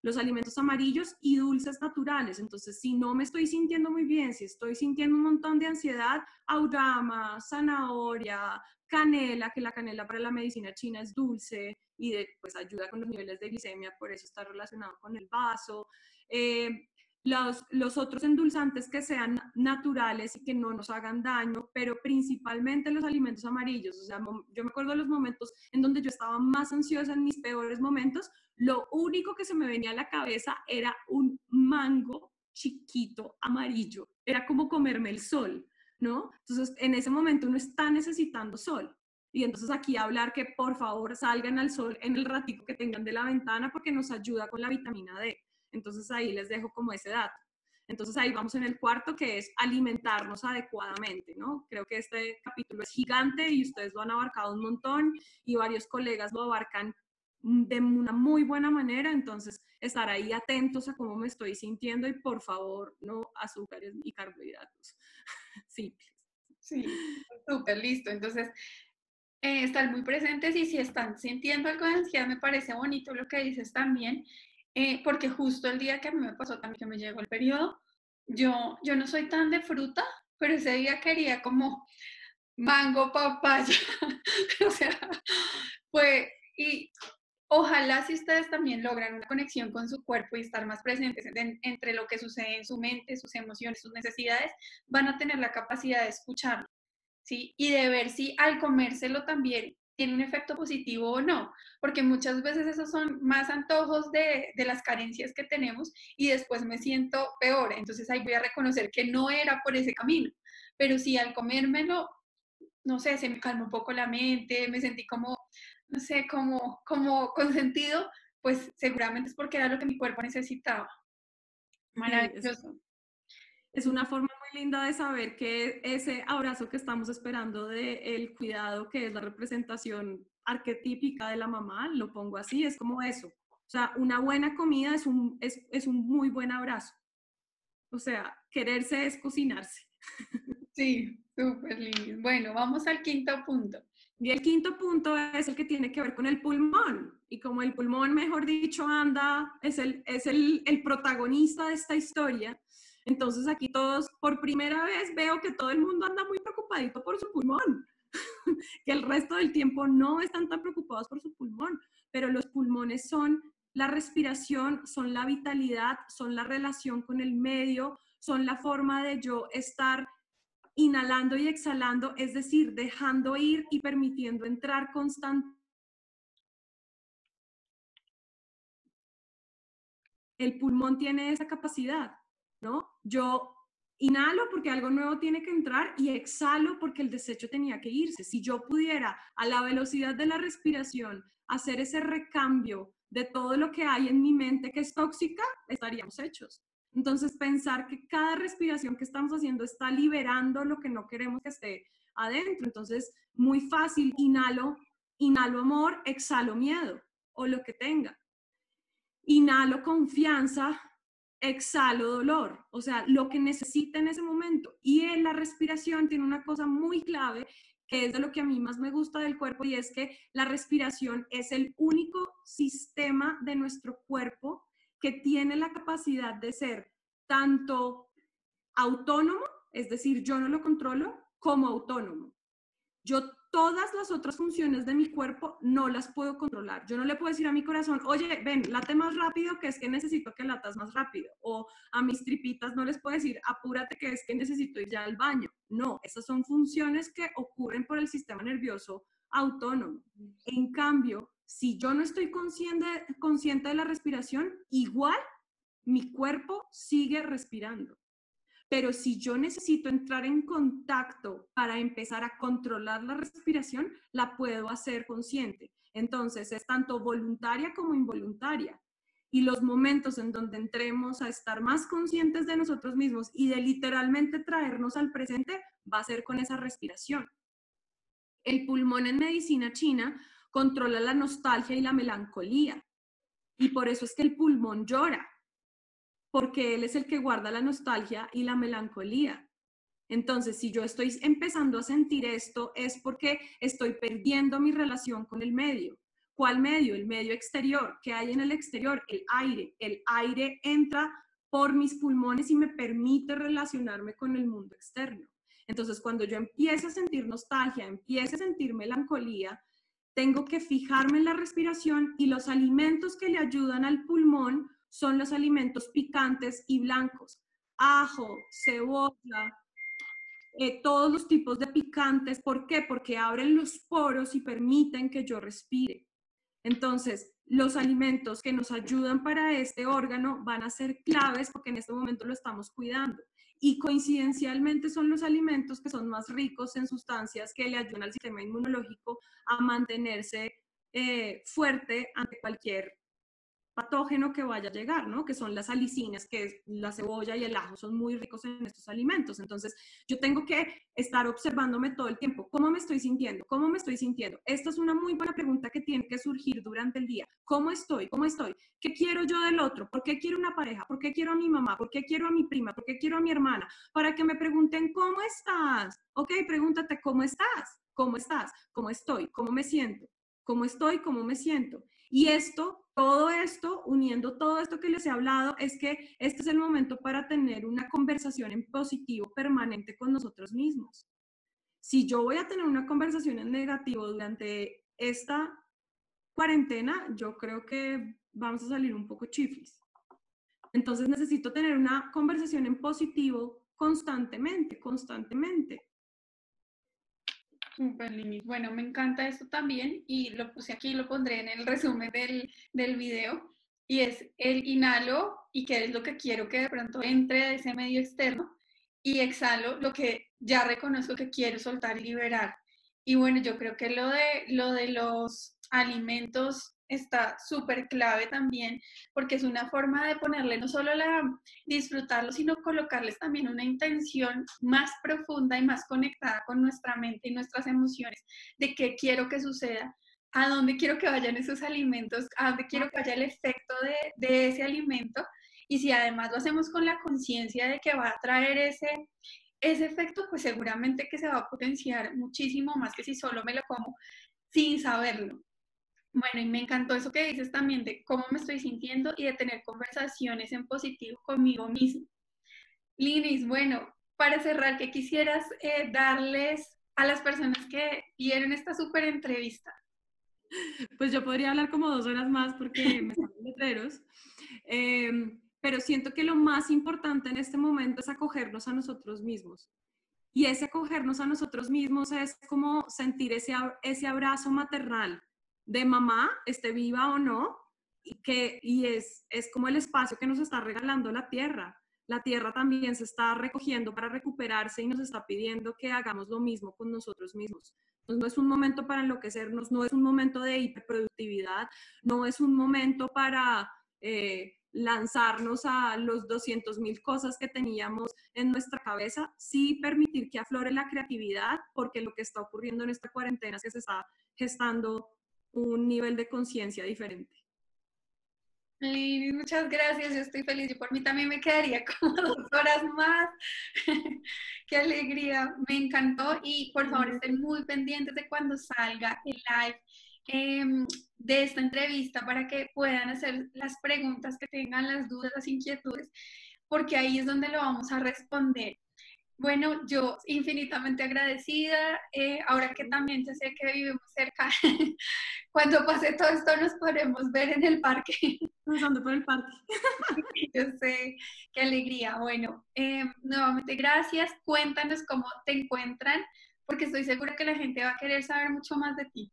los alimentos amarillos y dulces naturales. Entonces, si no me estoy sintiendo muy bien, si estoy sintiendo un montón de ansiedad, aurama, zanahoria, canela, que la canela para la medicina china es dulce y pues ayuda con los niveles de glicemia, por eso está relacionado con el vaso. Eh, los, los, otros endulzantes que sean naturales y que no nos hagan daño, pero principalmente los alimentos amarillos. O sea, yo me acuerdo de los momentos en donde yo estaba más ansiosa en mis peores momentos, lo único que se me venía a la cabeza era un mango chiquito amarillo. Era como comerme el sol, ¿no? Entonces, en ese momento uno está necesitando sol. Y entonces aquí hablar que por favor salgan al sol en el ratito que tengan de la ventana porque nos ayuda con la vitamina D. Entonces ahí les dejo como ese dato. Entonces ahí vamos en el cuarto que es alimentarnos adecuadamente, ¿no? Creo que este capítulo es gigante y ustedes lo han abarcado un montón y varios colegas lo abarcan de una muy buena manera, entonces estar ahí atentos a cómo me estoy sintiendo y por favor no azúcares y carbohidratos simples. Sí, súper listo. Entonces, eh, estar muy presentes y si están sintiendo algo de ansiedad, me parece bonito lo que dices también, eh, porque justo el día que a mí me pasó también que me llegó el periodo, yo, yo no soy tan de fruta, pero ese día quería como mango, papaya, o sea, fue, y Ojalá si ustedes también logran una conexión con su cuerpo y estar más presentes entre lo que sucede en su mente, sus emociones, sus necesidades, van a tener la capacidad de escucharlo, ¿sí? Y de ver si al comérselo también tiene un efecto positivo o no, porque muchas veces esos son más antojos de, de las carencias que tenemos y después me siento peor, entonces ahí voy a reconocer que no era por ese camino, pero si al comérmelo, no sé, se me calmó un poco la mente, me sentí como no sé, como, como consentido, pues seguramente es porque era lo que mi cuerpo necesitaba. Maravilloso. es una forma muy linda de saber que ese abrazo que estamos esperando del el cuidado, que es la representación arquetípica de la mamá, lo pongo así, es como eso. O sea, una buena comida es un, es, es un muy buen abrazo. O sea, quererse es cocinarse. Sí, súper lindo. Bueno, vamos al quinto punto. Y el quinto punto es el que tiene que ver con el pulmón. Y como el pulmón, mejor dicho, anda, es el, es el, el protagonista de esta historia, entonces aquí todos, por primera vez veo que todo el mundo anda muy preocupadito por su pulmón, que el resto del tiempo no están tan preocupados por su pulmón, pero los pulmones son la respiración, son la vitalidad, son la relación con el medio, son la forma de yo estar inhalando y exhalando, es decir, dejando ir y permitiendo entrar constantemente. El pulmón tiene esa capacidad, Yo inhalo porque algo nuevo tiene que entrar y exhalo porque el desecho tenía que irse. Si yo pudiera a la velocidad de la respiración hacer ese recambio de todo lo que hay en mi mente que es tóxica, estaríamos hechos. Entonces, pensar que cada respiración que estamos haciendo está liberando lo que no queremos que esté adentro. Entonces, muy fácil, inhalo, inhalo amor, exhalo miedo o lo que tenga. Inhalo confianza, exhalo dolor, o sea, lo que necesita en ese momento. Y en la respiración tiene una cosa muy clave que es de lo que a mí más me gusta del cuerpo y es que la respiración es el único sistema de nuestro cuerpo que tiene la capacidad de ser tanto autónomo, es decir, yo no lo controlo, como autónomo. Yo todas las otras funciones de mi cuerpo no las puedo controlar. Yo no le puedo decir a mi corazón, oye, ven, late más rápido, que es que necesito que latas más rápido. O a mis tripitas no les puedo decir, apúrate, que es que necesito ir ya al baño. No, esas son funciones que ocurren por el sistema nervioso autónomo. En cambio, si yo no estoy consciente, consciente de la respiración, igual mi cuerpo sigue respirando. Pero si yo necesito entrar en contacto para empezar a controlar la respiración, la puedo hacer consciente. Entonces, es tanto voluntaria como involuntaria. Y los momentos en donde entremos a estar más conscientes de nosotros mismos y de literalmente traernos al presente, va a ser con esa respiración. El pulmón en medicina china controla la nostalgia y la melancolía. Y por eso es que el pulmón llora, porque él es el que guarda la nostalgia y la melancolía. Entonces, si yo estoy empezando a sentir esto, es porque estoy perdiendo mi relación con el medio. ¿Cuál medio? El medio exterior. ¿Qué hay en el exterior? El aire. El aire entra por mis pulmones y me permite relacionarme con el mundo externo. Entonces, cuando yo empiezo a sentir nostalgia, empiezo a sentir melancolía, tengo que fijarme en la respiración y los alimentos que le ayudan al pulmón son los alimentos picantes y blancos. Ajo, cebolla, eh, todos los tipos de picantes. ¿Por qué? Porque abren los poros y permiten que yo respire. Entonces, los alimentos que nos ayudan para este órgano van a ser claves porque en este momento lo estamos cuidando y coincidencialmente son los alimentos que son más ricos en sustancias que le ayudan al sistema inmunológico a mantenerse eh, fuerte ante cualquier patógeno que vaya a llegar, ¿no? Que son las alicinas, que es la cebolla y el ajo, son muy ricos en estos alimentos. Entonces, yo tengo que estar observándome todo el tiempo. ¿Cómo me estoy sintiendo? ¿Cómo me estoy sintiendo? Esta es una muy buena pregunta que tiene que surgir durante el día. ¿Cómo estoy? ¿Cómo estoy? ¿Qué quiero yo del otro? ¿Por qué quiero una pareja? ¿Por qué quiero a mi mamá? ¿Por qué quiero a mi prima? ¿Por qué quiero a mi hermana? Para que me pregunten, ¿cómo estás? Ok, pregúntate, ¿cómo estás? ¿Cómo estás? ¿Cómo estoy? ¿Cómo me siento? ¿Cómo estoy? ¿Cómo me siento? Y esto todo esto, uniendo todo esto que les he hablado, es que este es el momento para tener una conversación en positivo permanente con nosotros mismos. Si yo voy a tener una conversación en negativo durante esta cuarentena, yo creo que vamos a salir un poco chiflis. Entonces necesito tener una conversación en positivo constantemente, constantemente. Bueno, me encanta esto también y lo puse aquí, lo pondré en el resumen del, del video y es el inhalo y qué es lo que quiero que de pronto entre de ese medio externo y exhalo lo que ya reconozco que quiero soltar y liberar. Y bueno, yo creo que lo de, lo de los alimentos está súper clave también, porque es una forma de ponerle no solo la disfrutarlo, sino colocarles también una intención más profunda y más conectada con nuestra mente y nuestras emociones de qué quiero que suceda, a dónde quiero que vayan esos alimentos, a dónde quiero que vaya el efecto de, de ese alimento. Y si además lo hacemos con la conciencia de que va a traer ese, ese efecto, pues seguramente que se va a potenciar muchísimo más que si solo me lo como sin saberlo. Bueno, y me encantó eso que dices también de cómo me estoy sintiendo y de tener conversaciones en positivo conmigo mismo. Linis, bueno, para cerrar, ¿qué quisieras eh, darles a las personas que vieron esta súper entrevista? Pues yo podría hablar como dos horas más porque me salen letreros, em, pero siento que lo más importante en este momento es acogernos a nosotros mismos. Y ese acogernos a nosotros mismos es como sentir ese, ese abrazo maternal de mamá, esté viva o no, y, que, y es, es como el espacio que nos está regalando la tierra. La tierra también se está recogiendo para recuperarse y nos está pidiendo que hagamos lo mismo con nosotros mismos. no es un momento para enloquecernos, no es un momento de hiperproductividad, no es un momento para eh, lanzarnos a los 200 mil cosas que teníamos en nuestra cabeza, sí permitir que aflore la creatividad, porque lo que está ocurriendo en esta cuarentena es que se está gestando un nivel de conciencia diferente. muchas gracias, yo estoy feliz. Yo por mí también me quedaría como dos horas más. Qué alegría, me encantó y por favor estén muy pendientes de cuando salga el live em, de esta entrevista para que puedan hacer las preguntas que tengan, las dudas, las inquietudes, porque ahí es donde lo vamos a responder. Bueno, yo infinitamente agradecida, eh, ahora que también ya sé que vivimos cerca, cuando pase todo esto nos podremos ver en el parque. Pasando por el parque. yo sé, qué alegría. Bueno, eh, nuevamente gracias, cuéntanos cómo te encuentran, porque estoy segura que la gente va a querer saber mucho más de ti.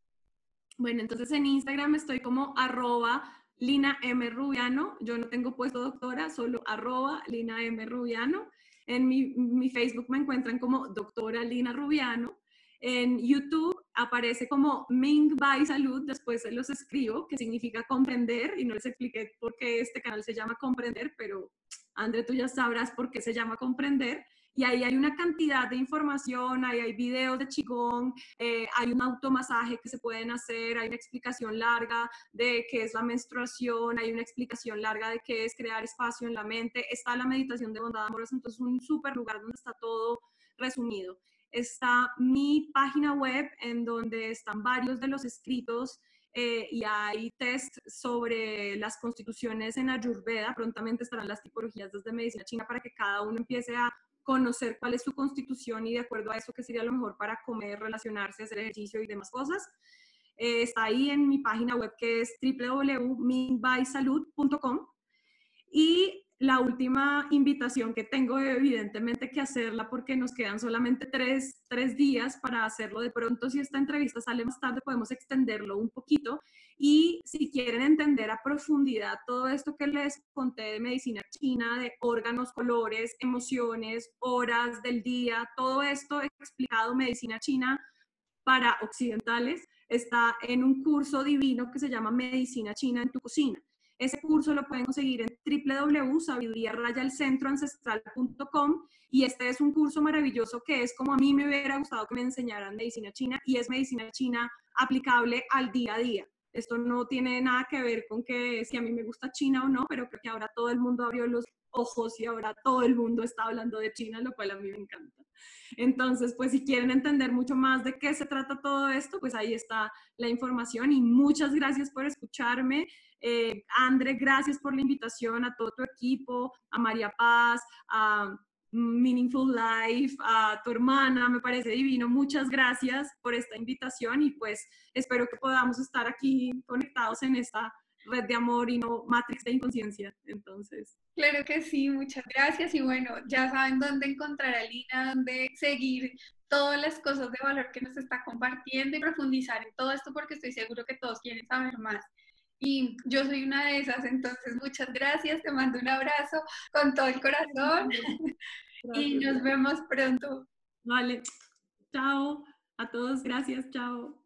Bueno, entonces en Instagram estoy como arroba Lina M. Rubiano, yo no tengo puesto doctora, solo arroba Lina M. Rubiano. En mi, Facebook me encuentran como doctora Lina Rubiano. En YouTube aparece como Ming Bai Salud, después se los escribo, que significa comprender, y no les expliqué por qué este canal se llama Comprender, pero André, tú ya sabrás por qué se llama Comprender y ahí hay una cantidad de información, ahí hay videos de chigón, eh, hay un automasaje que se pueden hacer, hay una explicación larga de qué es la menstruación, hay una explicación larga de qué es crear espacio en la mente, está la meditación de bondad amorosa, entonces es un súper lugar donde está todo resumido. Está mi página web en donde están varios de los escritos eh, y hay test sobre las constituciones en Ayurveda. Prontamente estarán las tipologías desde medicina china para que cada uno empiece a conocer cuál es su constitución y de acuerdo a eso qué sería lo mejor para comer, relacionarse, hacer ejercicio y demás cosas. Eh, está ahí en mi página web que es www.minbysalud.com y la última invitación que tengo, evidentemente que hacerla porque nos quedan solamente tres, días para hacerlo. De pronto, si esta entrevista sale más tarde, podemos extenderlo un poquito. Y si quieren entender a profundidad todo esto que les conté de medicina china, de órganos, colores, emociones, horas del día, todo esto explicado medicina china para occidentales, está en un curso divino que se llama Medicina China en tu cocina. Ese curso lo pueden conseguir en www.sabiduría-ancestral.com y este es un curso maravilloso que es como a mí me hubiera gustado que me enseñaran medicina china y es medicina china aplicable al día a día. Esto no tiene nada que ver con que si a mí me gusta China o no, pero creo que ahora todo el mundo abrió los ojos y ahora todo el mundo está hablando de China, lo cual a mí me encanta. Entonces, pues si quieren entender mucho más de qué se trata todo esto, pues ahí está la información y muchas gracias por escucharme. Eh, André, gracias por la invitación a todo tu equipo, a María Paz, a Meaningful Life, a tu hermana, me parece divino. Muchas gracias por esta invitación y pues espero que podamos estar aquí conectados en esta red de amor y no matrix de inconsciencia. Entonces. Claro que sí, muchas gracias y bueno, ya saben dónde encontrar a Lina, dónde seguir todas las cosas de valor que nos está compartiendo y profundizar en todo esto porque estoy seguro que todos quieren saber más. Y yo soy una de esas, entonces muchas gracias, te mando un abrazo con todo el corazón y nos vemos pronto. Vale, chao a todos, gracias, chao.